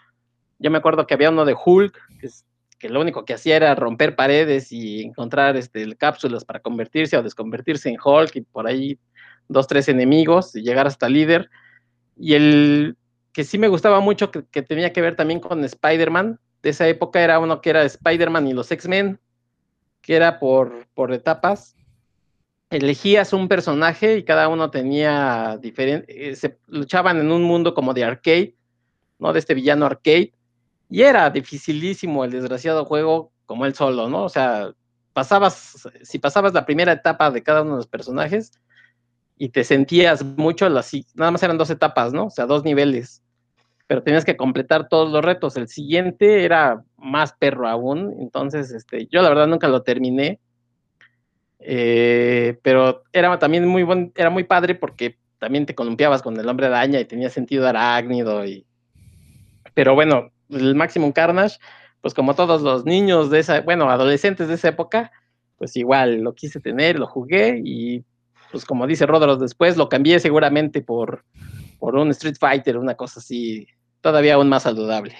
Yo me acuerdo que había uno de Hulk, que que lo único que hacía era romper paredes y encontrar este, cápsulas para convertirse o desconvertirse en Hulk y por ahí dos, tres enemigos y llegar hasta líder. Y el que sí me gustaba mucho, que, tenía que ver también con Spider-Man, de esa época era uno que era Spider-Man y los X-Men, que era por, por etapas. Elegías un personaje y cada uno tenía diferente, eh, se luchaban en un mundo como de arcade, ¿no? De este villano arcade y era dificilísimo el desgraciado juego como él solo, ¿no? O sea, pasabas, si pasabas la primera etapa de cada uno de los personajes y te sentías mucho, nada más eran dos etapas, ¿no? O sea, dos niveles, pero tenías que completar todos los retos. El siguiente era más perro aún, entonces, este, yo la verdad nunca lo terminé, eh, pero era también muy buen, era muy padre porque también te columpiabas con el hombre araña y tenía sentido arácnido y, pero bueno, el Maximum Carnage, pues como todos los niños de esa, bueno, adolescentes de esa época, pues igual lo quise tener, lo jugué y pues como dice Rodros después, lo cambié seguramente por, por un Street Fighter, una cosa así, todavía aún más saludable.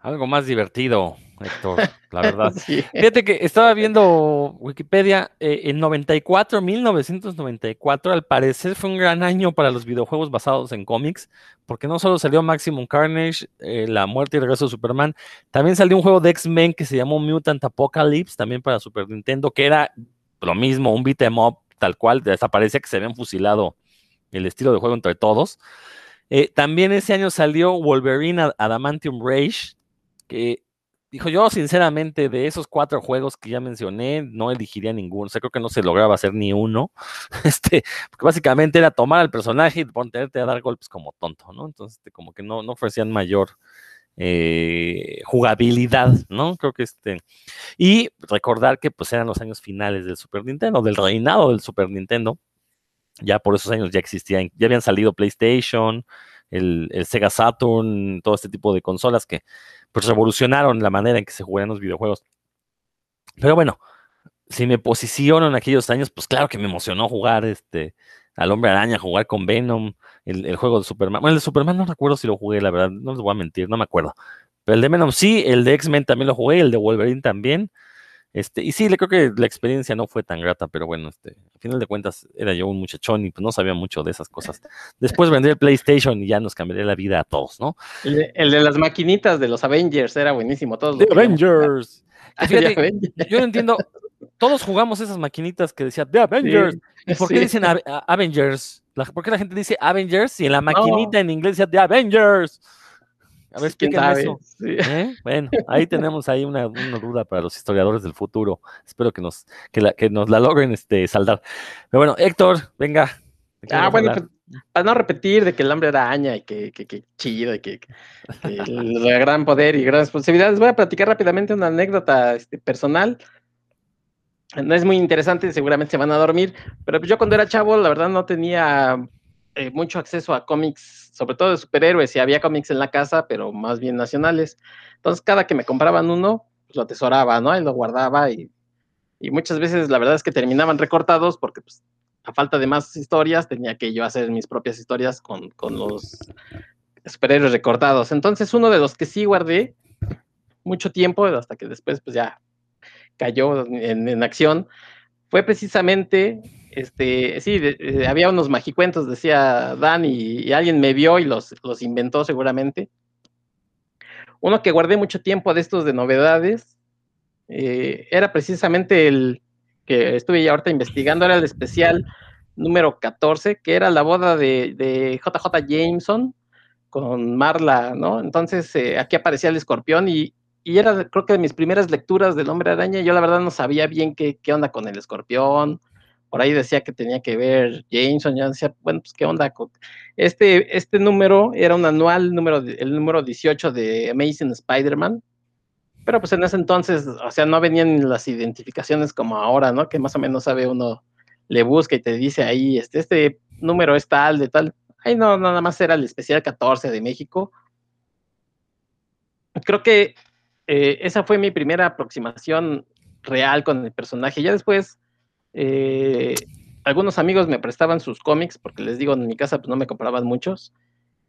Algo más divertido, Héctor, la verdad. Fíjate que estaba viendo Wikipedia, eh, en 94, 1994, al parecer fue un gran año para los videojuegos basados en cómics, porque no solo salió Maximum Carnage, eh, La muerte y regreso de Superman, también salió un juego de X-Men que se llamó Mutant Apocalypse, también para Super Nintendo, que era lo mismo, un beat em up, tal cual, desaparecía que se habían fusilado el estilo de juego entre todos. Eh, también ese año salió Wolverine Adamantium Rage, que dijo yo sinceramente de esos cuatro juegos que ya mencioné, no elegiría ninguno, o sea, creo que no se lograba hacer ni uno, este, porque básicamente era tomar al personaje y ponerte a dar golpes como tonto, ¿no? Entonces, este, como que no, no ofrecían mayor eh, jugabilidad, ¿no? Creo que este, y recordar que pues eran los años finales del Super Nintendo, del reinado del Super Nintendo, ya por esos años ya existían, ya habían salido PlayStation, el, el Sega Saturn, todo este tipo de consolas que pues revolucionaron la manera en que se juegan los videojuegos. Pero bueno, si me posiciono en aquellos años, pues claro que me emocionó jugar este al Hombre Araña, jugar con Venom, el, juego de Superman. Bueno, el de Superman no recuerdo si lo jugué, la verdad, no les voy a mentir, no me acuerdo. Pero el de Venom sí, el de X-Men también lo jugué, el de Wolverine también. Este, y sí, le creo que la experiencia no fue tan grata, pero bueno, este, al final de cuentas era yo un muchachón y pues no sabía mucho de esas cosas. Después vendrí el PlayStation y ya nos cambiaría la vida a todos, ¿no? El de, las maquinitas de los Avengers era buenísimo, todos. De Avengers. yo no entiendo, todos jugamos esas maquinitas que decían The Avengers. ¿Y por qué dicen Avengers? ¿Por qué la gente dice Avengers y en la maquinita en inglés decía The Avengers? A ver, explíquenme eso. ¿Eh? Bueno, ahí tenemos ahí una, duda para los historiadores del futuro. Espero que nos, que la, que nos la logren este, saldar. Pero bueno, Héctor, venga. Ah, bueno, pues, para no repetir de que el hambre araña y que, que, que chido y que, el gran poder y gran responsabilidad, les voy a platicar rápidamente una anécdota este, personal. No es muy interesante, seguramente se van a dormir, pero yo cuando era chavo, la verdad no tenía eh, mucho acceso a cómics, sobre todo de superhéroes, y había cómics en la casa, pero más bien nacionales. Entonces, cada que me compraban uno, pues lo atesoraba, ¿no? Y lo guardaba y, y muchas veces la verdad es que terminaban recortados porque pues, a falta de más historias tenía que yo hacer mis propias historias con, con los superhéroes recortados. Entonces, uno de los que sí guardé mucho tiempo, hasta que después pues ya cayó en, en acción, fue precisamente este, sí, había unos magicuentos, decía Dan, y, alguien me vio y los, los, inventó seguramente. Uno que guardé mucho tiempo de estos de novedades eh, era precisamente el, que estuve ya ahorita investigando era el especial número 14, que era la boda de, de JJ Jameson con Marla, ¿no? Entonces eh, aquí aparecía el escorpión y, y, era creo que de mis primeras lecturas del hombre araña, yo la verdad no sabía bien qué, qué onda con el escorpión, por ahí decía que tenía que ver Jameson, ya decía, bueno, pues qué onda. Este, este número era un anual, número, el número 18 de Amazing Spider-Man, pero pues en ese entonces, o sea, no venían las identificaciones como ahora, ¿no? Que más o menos sabe uno, le busca y te dice ahí, este, este número es tal, de tal. Ahí no, nada más era el especial 14 de México. Creo que eh, esa fue mi primera aproximación real con el personaje. Ya después eh, algunos amigos me prestaban sus cómics, porque les digo, en mi casa pues, no me compraban muchos.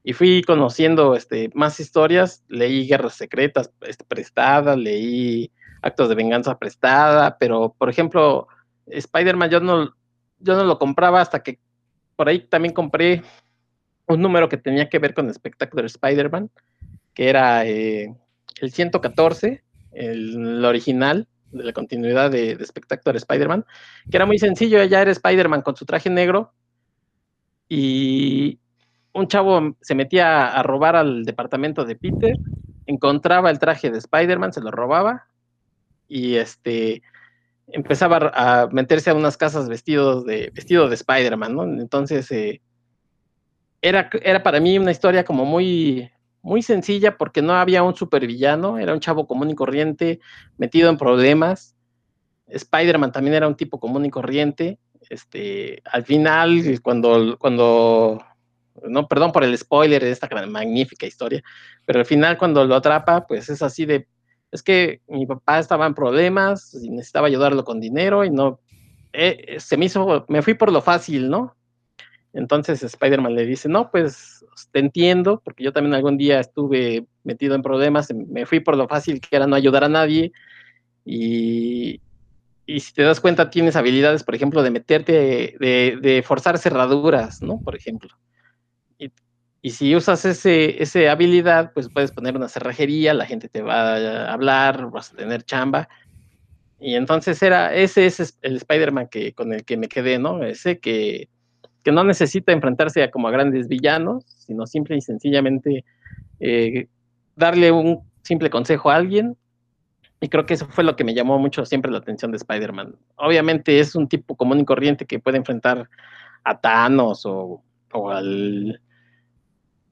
Y fui conociendo este, más historias, leí Guerras Secretas este, prestadas, leí Actos de Venganza prestada, pero por ejemplo, Spider-Man yo no, lo compraba hasta que por ahí también compré un número que tenía que ver con Spectacular Spider-Man, que era eh, el 114, el original, de la continuidad de, de Spider-Man, que era muy sencillo, ya era Spider-Man con su traje negro y un chavo se metía a robar al departamento de Peter, encontraba el traje de Spider-Man, se lo robaba y este empezaba a meterse a unas casas vestidos de vestido de Spider-Man, ¿no? Entonces eh, era, era para mí una historia como muy muy sencilla porque no había un supervillano, era un chavo común y corriente metido en problemas. Spider-Man también era un tipo común y corriente. Este, al final, cuando, cuando, no, perdón por el spoiler de esta magnífica historia, pero al final cuando lo atrapa, pues es así de, es que mi papá estaba en problemas y necesitaba ayudarlo con dinero y no, eh, se me hizo, me fui por lo fácil, ¿no? Entonces Spider-Man le dice, no, pues te entiendo, porque yo también algún día estuve metido en problemas, me fui por lo fácil que era no ayudar a nadie. Y, y si te das cuenta, tienes habilidades, por ejemplo, de meterte, de, de forzar cerraduras, ¿no? Por ejemplo. Y, y si usas ese, esa habilidad, pues puedes poner una cerrajería, la gente te va a hablar, vas a tener chamba. Y entonces era, ese es el Spider-Man que, con el que me quedé, ¿no? Ese que que no necesita enfrentarse a como a grandes villanos, sino simple y sencillamente eh, darle un simple consejo a alguien. Y creo que eso fue lo que me llamó mucho siempre la atención de Spider-Man. Obviamente es un tipo común y corriente que puede enfrentar a Thanos o, al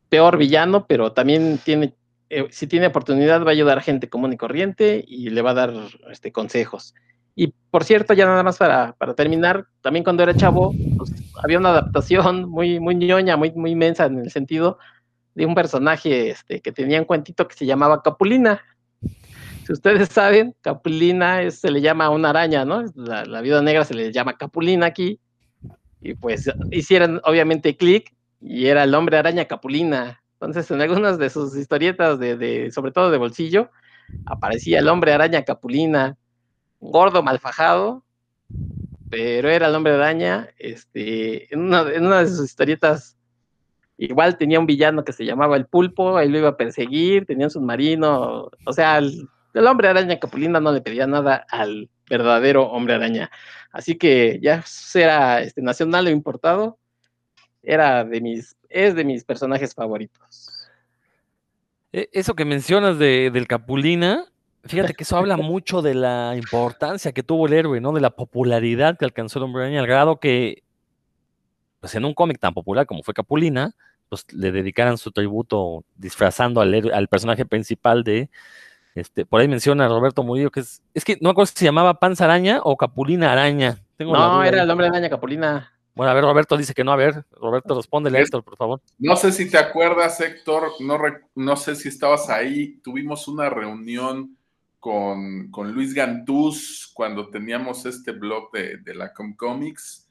peor villano, pero también tiene, eh, si tiene oportunidad, va a ayudar a gente común y corriente y le va a dar este, consejos. Y por cierto, ya nada más para, terminar, también cuando era chavo, pues, había una adaptación muy, muy ñoña, muy, muy inmensa en el sentido de un personaje este, que tenía un cuentito que se llamaba Capulina. Si ustedes saben, Capulina se le llama una araña, ¿no? La, viuda negra se le llama Capulina aquí. Y pues hicieron obviamente clic y era el hombre araña Capulina. Entonces, en algunas de sus historietas, de, sobre todo de bolsillo, aparecía el hombre araña Capulina gordo, malfajado, pero era el hombre araña. Este, en una, de sus historietas, igual tenía un villano que se llamaba el pulpo, ahí lo iba a perseguir, tenía un submarino, o sea, el, hombre araña Capulina no le pedía nada al verdadero hombre araña. Así que ya sea este, nacional o importado, era de mis, es de mis personajes favoritos. E, eso que mencionas de, del Capulina, Fíjate que eso habla mucho de la importancia que tuvo el héroe, ¿no? De la popularidad que alcanzó el hombre araña, al grado que, pues en un cómic tan popular como fue Capulina, pues le dedicaran su tributo disfrazando al, al personaje principal de, este, por ahí menciona a Roberto Murillo que es, es que no me acuerdo si se llamaba Panza Araña o Capulina Araña. no, era el hombre araña Capulina. Bueno, a ver, Roberto dice que no. A ver, Roberto, responde, Héctor, por favor. No sé si te acuerdas, Héctor, no, no sé si estabas ahí. Tuvimos una reunión con, con Luis Gantús cuando teníamos este blog de, de la Comcomics.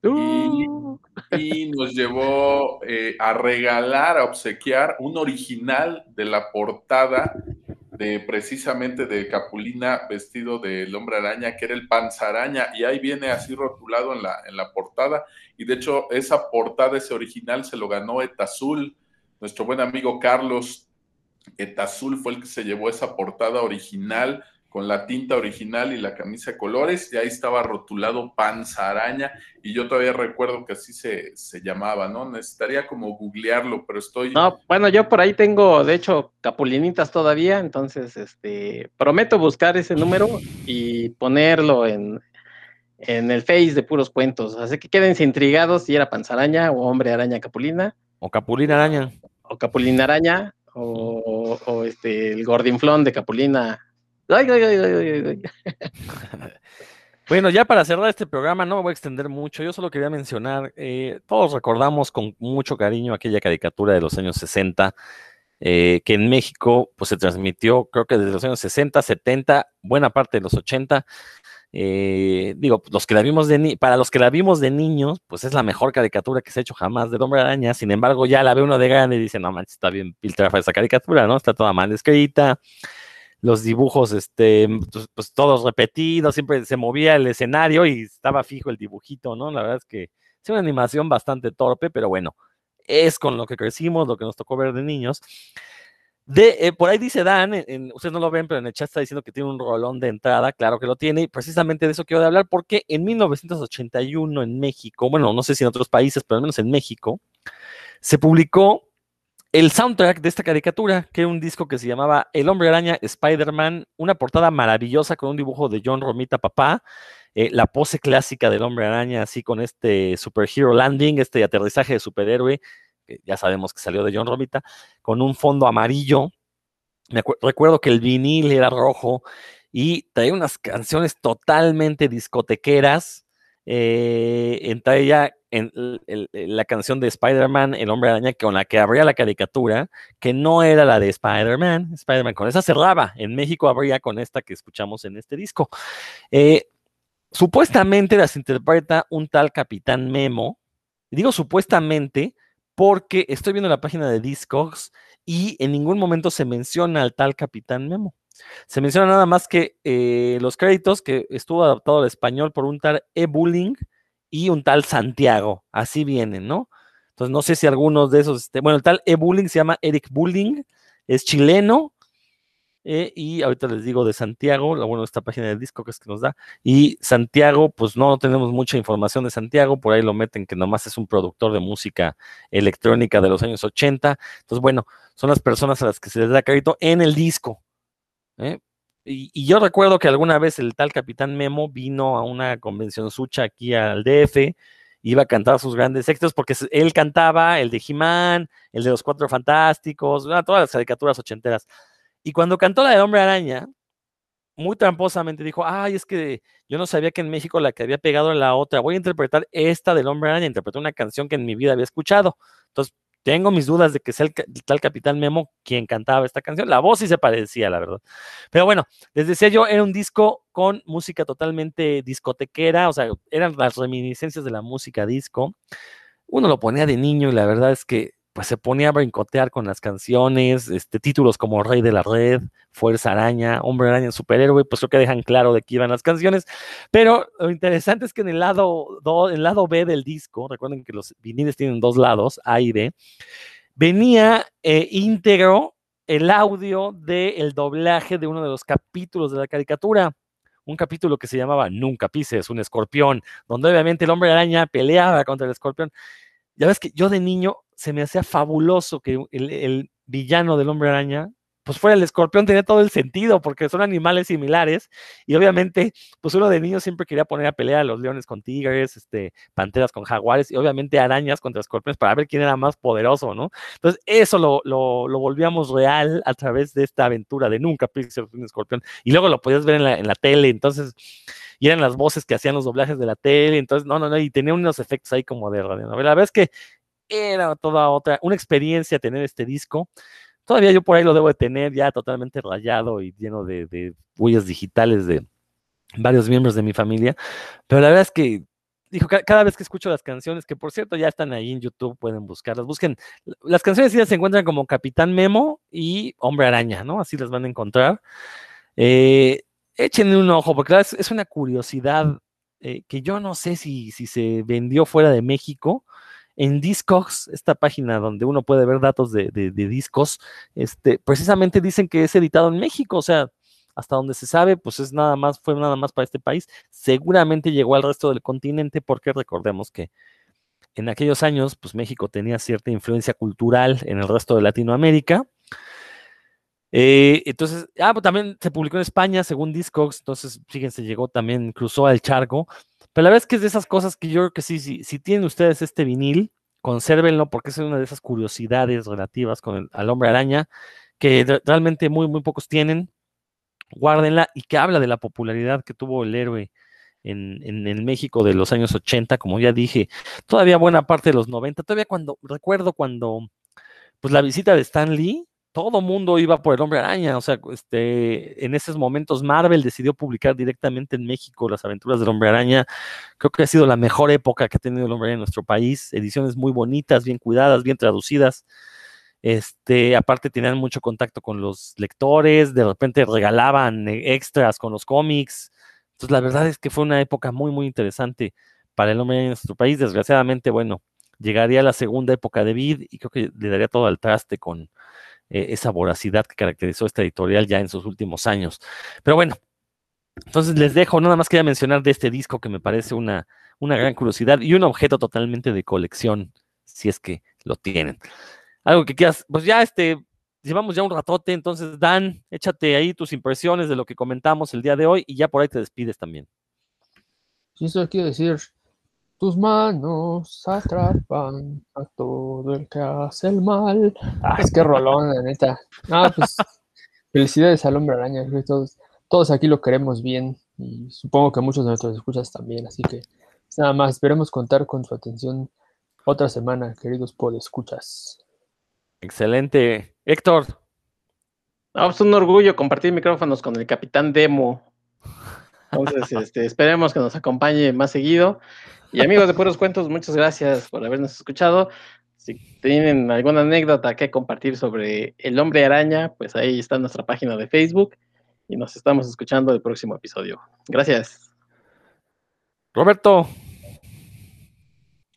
Y, uh. y, nos llevó eh, a regalar, a obsequiar un original de la portada de precisamente de Capulina vestido del hombre araña, que era el panzaraña, y ahí viene así rotulado en la, en la portada. Y de hecho, esa portada, ese original, se lo ganó Etazul, nuestro buen amigo Carlos Etazul fue el que se llevó esa portada original con la tinta original y la camisa de colores, y ahí estaba rotulado Panza Araña, y yo todavía recuerdo que así se, se llamaba, ¿no? Necesitaría como googlearlo, pero estoy... No, bueno, yo por ahí tengo, de hecho, capulinitas todavía, entonces, este, prometo buscar ese número y ponerlo en, en el Face de puros cuentos, así que quédense intrigados si era Panza Araña o Hombre Araña Capulina. O Capulina Araña. O Capulina Araña, o, o este, el Gordinflón de Capulina Ay, ay, ay, bueno, ya para cerrar este programa, no me voy a extender mucho, yo solo quería mencionar, eh, todos recordamos con mucho cariño aquella caricatura de los años 60, eh, que en México pues, se transmitió, creo que desde los años 60, 70, buena parte de los 80. Eh, digo, los que la vimos de para los que la vimos de niños, pues es la mejor caricatura que se ha hecho jamás de Hombre Araña. Sin embargo, ya la ve uno de grande y dice, no manches, está bien piltrafa esa caricatura, ¿no? Está toda mal escrita los dibujos, este, pues, pues, todos repetidos, siempre se movía el escenario y estaba fijo el dibujito, ¿no? La verdad es que es una animación bastante torpe, pero bueno, es con lo que crecimos, lo que nos tocó ver de niños. De, eh, por ahí dice Dan, ustedes no lo ven, pero en el chat está diciendo que tiene un rolón de entrada, claro que lo tiene, y precisamente de eso quiero hablar, porque en 1981 en México, bueno, no sé si en otros países, pero al menos en México, se publicó el soundtrack de esta caricatura, que era un disco que se llamaba El Hombre Araña Spider-Man, una portada maravillosa con un dibujo de John Romita Papá, eh, la pose clásica del Hombre Araña, así con este superhero landing, este aterrizaje de superhéroe, ya sabemos que salió de John Romita, con un fondo amarillo. Me recuerdo que el vinil era rojo y traía unas canciones totalmente discotequeras. Eh, entre ella en, la canción de Spider-Man, El Hombre Araña, con la que abría la caricatura, que no era la de Spider-Man, Spider-Man, con esa cerraba. En México abría con esta que escuchamos en este disco. Eh, supuestamente las interpreta un tal Capitán Memo. Digo supuestamente porque estoy viendo la página de Discogs y en ningún momento se menciona al tal Capitán Memo. Se menciona nada más que eh, los créditos que estuvo adaptado al español por un tal E-Bullying y un tal Santiago. Así vienen, ¿no? Entonces, no sé si algunos de esos, este, bueno, el tal E-Bullying se llama Eric Bullying, es chileno, eh, y ahorita les digo de Santiago, la bueno, esta página del disco que es que nos da, y Santiago, pues no, tenemos mucha información de Santiago, por ahí lo meten que nomás es un productor de música electrónica de los años 80, entonces bueno, son las personas a las que se les da crédito en el disco. ¿eh? Y, yo recuerdo que alguna vez el tal Capitán Memo vino a una convención sucha aquí al DF, iba a cantar sus grandes éxitos, porque él cantaba el de He-Man, el de los Cuatro Fantásticos, todas las caricaturas ochenteras. Y cuando cantó la de Hombre Araña, muy tramposamente dijo, ay, es que yo no sabía que en México la que había pegado en la otra, voy a interpretar esta del Hombre Araña, interpretó una canción que en mi vida había escuchado. Entonces, tengo mis dudas de que sea el, tal Capitán Memo quien cantaba esta canción. La voz sí se parecía, la verdad. Pero bueno, les decía yo, era un disco con música totalmente discotequera, o sea, eran las reminiscencias de la música disco. Uno lo ponía de niño y la verdad es que pues se ponía a brincotear con las canciones, este, títulos como Rey de la Red, Fuerza Araña, Hombre Araña, Superhéroe, pues creo que dejan claro de qué iban las canciones. Pero lo interesante es que en el lado, el lado B del disco, recuerden que los viniles tienen dos lados, A y B, venía eh, íntegro el audio del doblaje de uno de los capítulos de la caricatura un capítulo que se llamaba Nunca pises un escorpión, donde obviamente el hombre araña peleaba contra el escorpión. Ya ves que yo de niño se me hacía fabuloso que el, villano del hombre araña pues fuera el escorpión, tenía todo el sentido, porque son animales similares, y obviamente, pues uno de niños siempre quería poner a pelear a los leones con tigres, este, panteras con jaguares, y obviamente arañas contra escorpiones para ver quién era más poderoso, ¿no? Entonces, eso lo, lo, volvíamos real a través de esta aventura de nunca pises un escorpión, y luego lo podías ver en la, en la tele, entonces, y eran las voces que hacían los doblajes de la tele, entonces, no, no, no, y tenía unos efectos ahí como de radionovela. La verdad es que era toda otra, una experiencia tener este disco. Todavía yo por ahí lo debo de tener ya totalmente rayado y lleno de, huellas digitales de varios miembros de mi familia. Pero la verdad es que dijo, cada vez que escucho las canciones, que por cierto ya están ahí en YouTube, pueden buscarlas, busquen, las canciones ya se encuentran como Capitán Memo y Hombre Araña, ¿no? Así las van a encontrar. Eh, échenle un ojo, porque es, una curiosidad eh, que yo no sé si se vendió fuera de México en Discogs, esta página donde uno puede ver datos de, discos, este, precisamente dicen que es editado en México, o sea, hasta donde se sabe, pues es nada más, fue nada más para este país. Seguramente llegó al resto del continente porque recordemos que en aquellos años, pues México tenía cierta influencia cultural en el resto de Latinoamérica. Eh, entonces, ah, pues también se publicó en España, según Discogs, entonces, fíjense, llegó también, cruzó al charco. Pero la verdad es que es de esas cosas que yo creo que sí, sí, si tienen ustedes este vinil, consérvenlo porque es una de esas curiosidades relativas con el, al hombre araña que realmente muy, muy pocos tienen. Guárdenla y que habla de la popularidad que tuvo el héroe en, en, México de los años 80, como ya dije, todavía buena parte de los 90, todavía cuando, recuerdo cuando, pues la visita de Stan Lee, todo mundo iba por el hombre araña, o sea, este, en esos momentos Marvel decidió publicar directamente en México las aventuras del hombre araña, creo que ha sido la mejor época que ha tenido el hombre araña en nuestro país, ediciones muy bonitas, bien cuidadas, bien traducidas, este, aparte tenían mucho contacto con los lectores, de repente regalaban eh, extras con los cómics, entonces la verdad es que fue una época muy, muy interesante para el hombre araña en nuestro país, desgraciadamente, bueno, llegaría la segunda época de Vid y creo que le daría todo al traste con eh, esa voracidad que caracterizó esta editorial ya en sus últimos años. Pero bueno, entonces les dejo, nada más quería mencionar de este disco que me parece una, una gran curiosidad y un objeto totalmente de colección, si es que lo tienen. Algo que quieras, pues ya este, llevamos ya un ratote, entonces Dan, échate ahí tus impresiones de lo que comentamos el día de hoy y ya por ahí te despides también. Sí, eso quiero decir, tus manos atrapan a todo el que hace el mal. Ah, es que rolón, la neta. Ah, pues felicidades al hombre araña. Todos, todos aquí lo queremos bien y supongo que muchos de nuestros escuchas también. Así que nada más, esperemos contar con su atención otra semana, queridos escuchas. Excelente. Héctor. No, es pues, un orgullo compartir micrófonos con el capitán Demo. Entonces, este, esperemos que nos acompañe más seguido. Y amigos de Puros Cuentos, muchas gracias por habernos escuchado. Si tienen alguna anécdota que compartir sobre el hombre araña, pues ahí está nuestra página de Facebook y nos estamos escuchando el próximo episodio. Gracias. Roberto.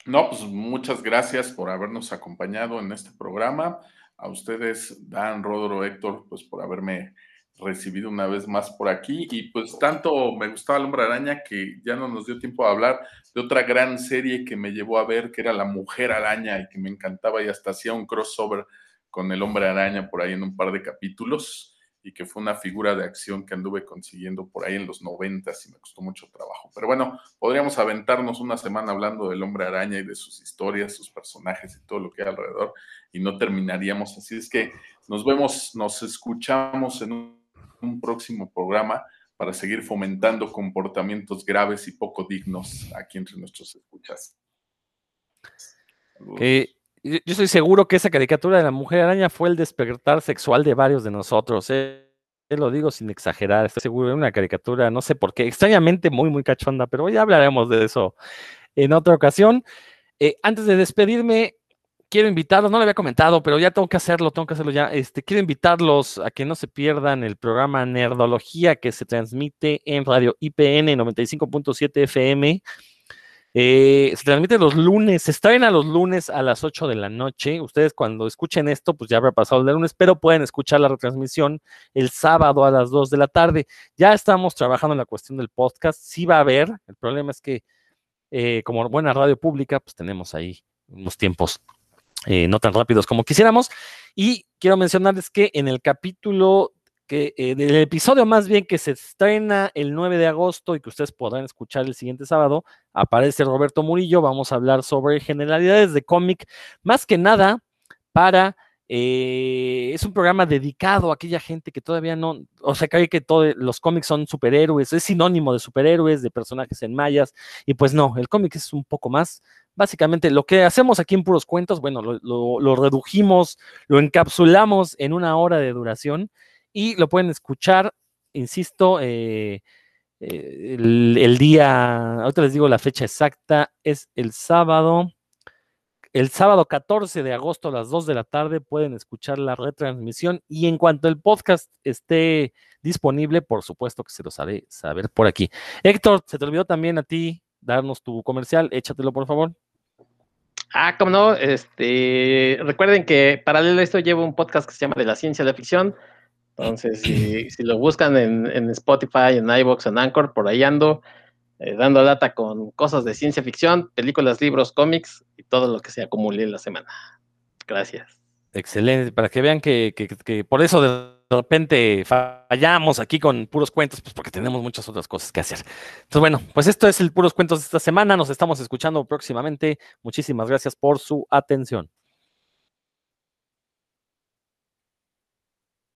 No, pues muchas gracias por habernos acompañado en este programa. A ustedes, Dan, Rodro, Héctor, pues por haberme recibido una vez más por aquí y pues tanto me gustaba el hombre araña que ya no nos dio tiempo a hablar de otra gran serie que me llevó a ver que era La Mujer Araña y que me encantaba y hasta hacía un crossover con el hombre araña por ahí en un par de capítulos y que fue una figura de acción que anduve consiguiendo por ahí en los noventas y me costó mucho trabajo. Pero bueno, podríamos aventarnos una semana hablando del hombre araña y de sus historias, sus personajes y todo lo que hay alrededor y no terminaríamos. Así es que nos vemos, nos escuchamos en un un próximo programa para seguir fomentando comportamientos graves y poco dignos aquí entre nuestros escuchas. yo estoy seguro que esa caricatura de la mujer araña fue el despertar sexual de varios de nosotros. ¿eh? Lo digo sin exagerar, estoy seguro de una caricatura, no sé por qué, extrañamente muy, muy cachonda, pero ya hablaremos de eso en otra ocasión. Eh, antes de despedirme, quiero invitarlos, no lo había comentado, pero ya tengo que hacerlo, tengo que hacerlo ya. Este, quiero invitarlos a que no se pierdan el programa Nerdología que se transmite en Radio IPN 95.7 FM. Se transmite los lunes, se estrena los lunes a las 8 de la noche. Ustedes cuando escuchen esto, pues ya habrá pasado el lunes, pero pueden escuchar la retransmisión el sábado a las 2 de la tarde. Ya estamos trabajando en la cuestión del podcast, sí va a haber, el problema es que eh, como buena radio pública, pues tenemos ahí unos tiempos eh, no tan rápidos como quisiéramos. Y quiero mencionarles que en el capítulo, que, eh, del episodio más bien que se estrena el 9 de agosto y que ustedes podrán escuchar el siguiente sábado, aparece Roberto Murillo. Vamos a hablar sobre generalidades de cómic, más que nada para... Eh, es un programa dedicado a aquella gente que todavía no, o sea, cree que todos los cómics son superhéroes, es sinónimo de superhéroes, de personajes en mayas, y pues no, el cómic es un poco más, básicamente lo que hacemos aquí en puros cuentos, bueno, lo, redujimos, lo encapsulamos en una hora de duración y lo pueden escuchar, insisto, eh, eh, el, día, ahorita les digo la fecha exacta, es el sábado. El sábado 14 de agosto a las 2 de la tarde pueden escuchar la retransmisión y en cuanto el podcast esté disponible, por supuesto que se lo sabe saber por aquí. Héctor, se te olvidó también a ti darnos tu comercial, échatelo por favor. Ah, como no, este, recuerden que paralelo a esto llevo un podcast que se llama De la Ciencia de la Ficción. Entonces, si, si lo buscan en, en, Spotify, en iBox, en Anchor, por ahí ando eh, dando lata con cosas de ciencia ficción, películas, libros, cómics y todo lo que se acumule en la semana. Gracias. Excelente, para que vean que, que, que por eso de repente fallamos aquí con puros cuentos, pues porque tenemos muchas otras cosas que hacer. Entonces, bueno, pues esto es el puros cuentos de esta semana. Nos estamos escuchando próximamente. Muchísimas gracias por su atención.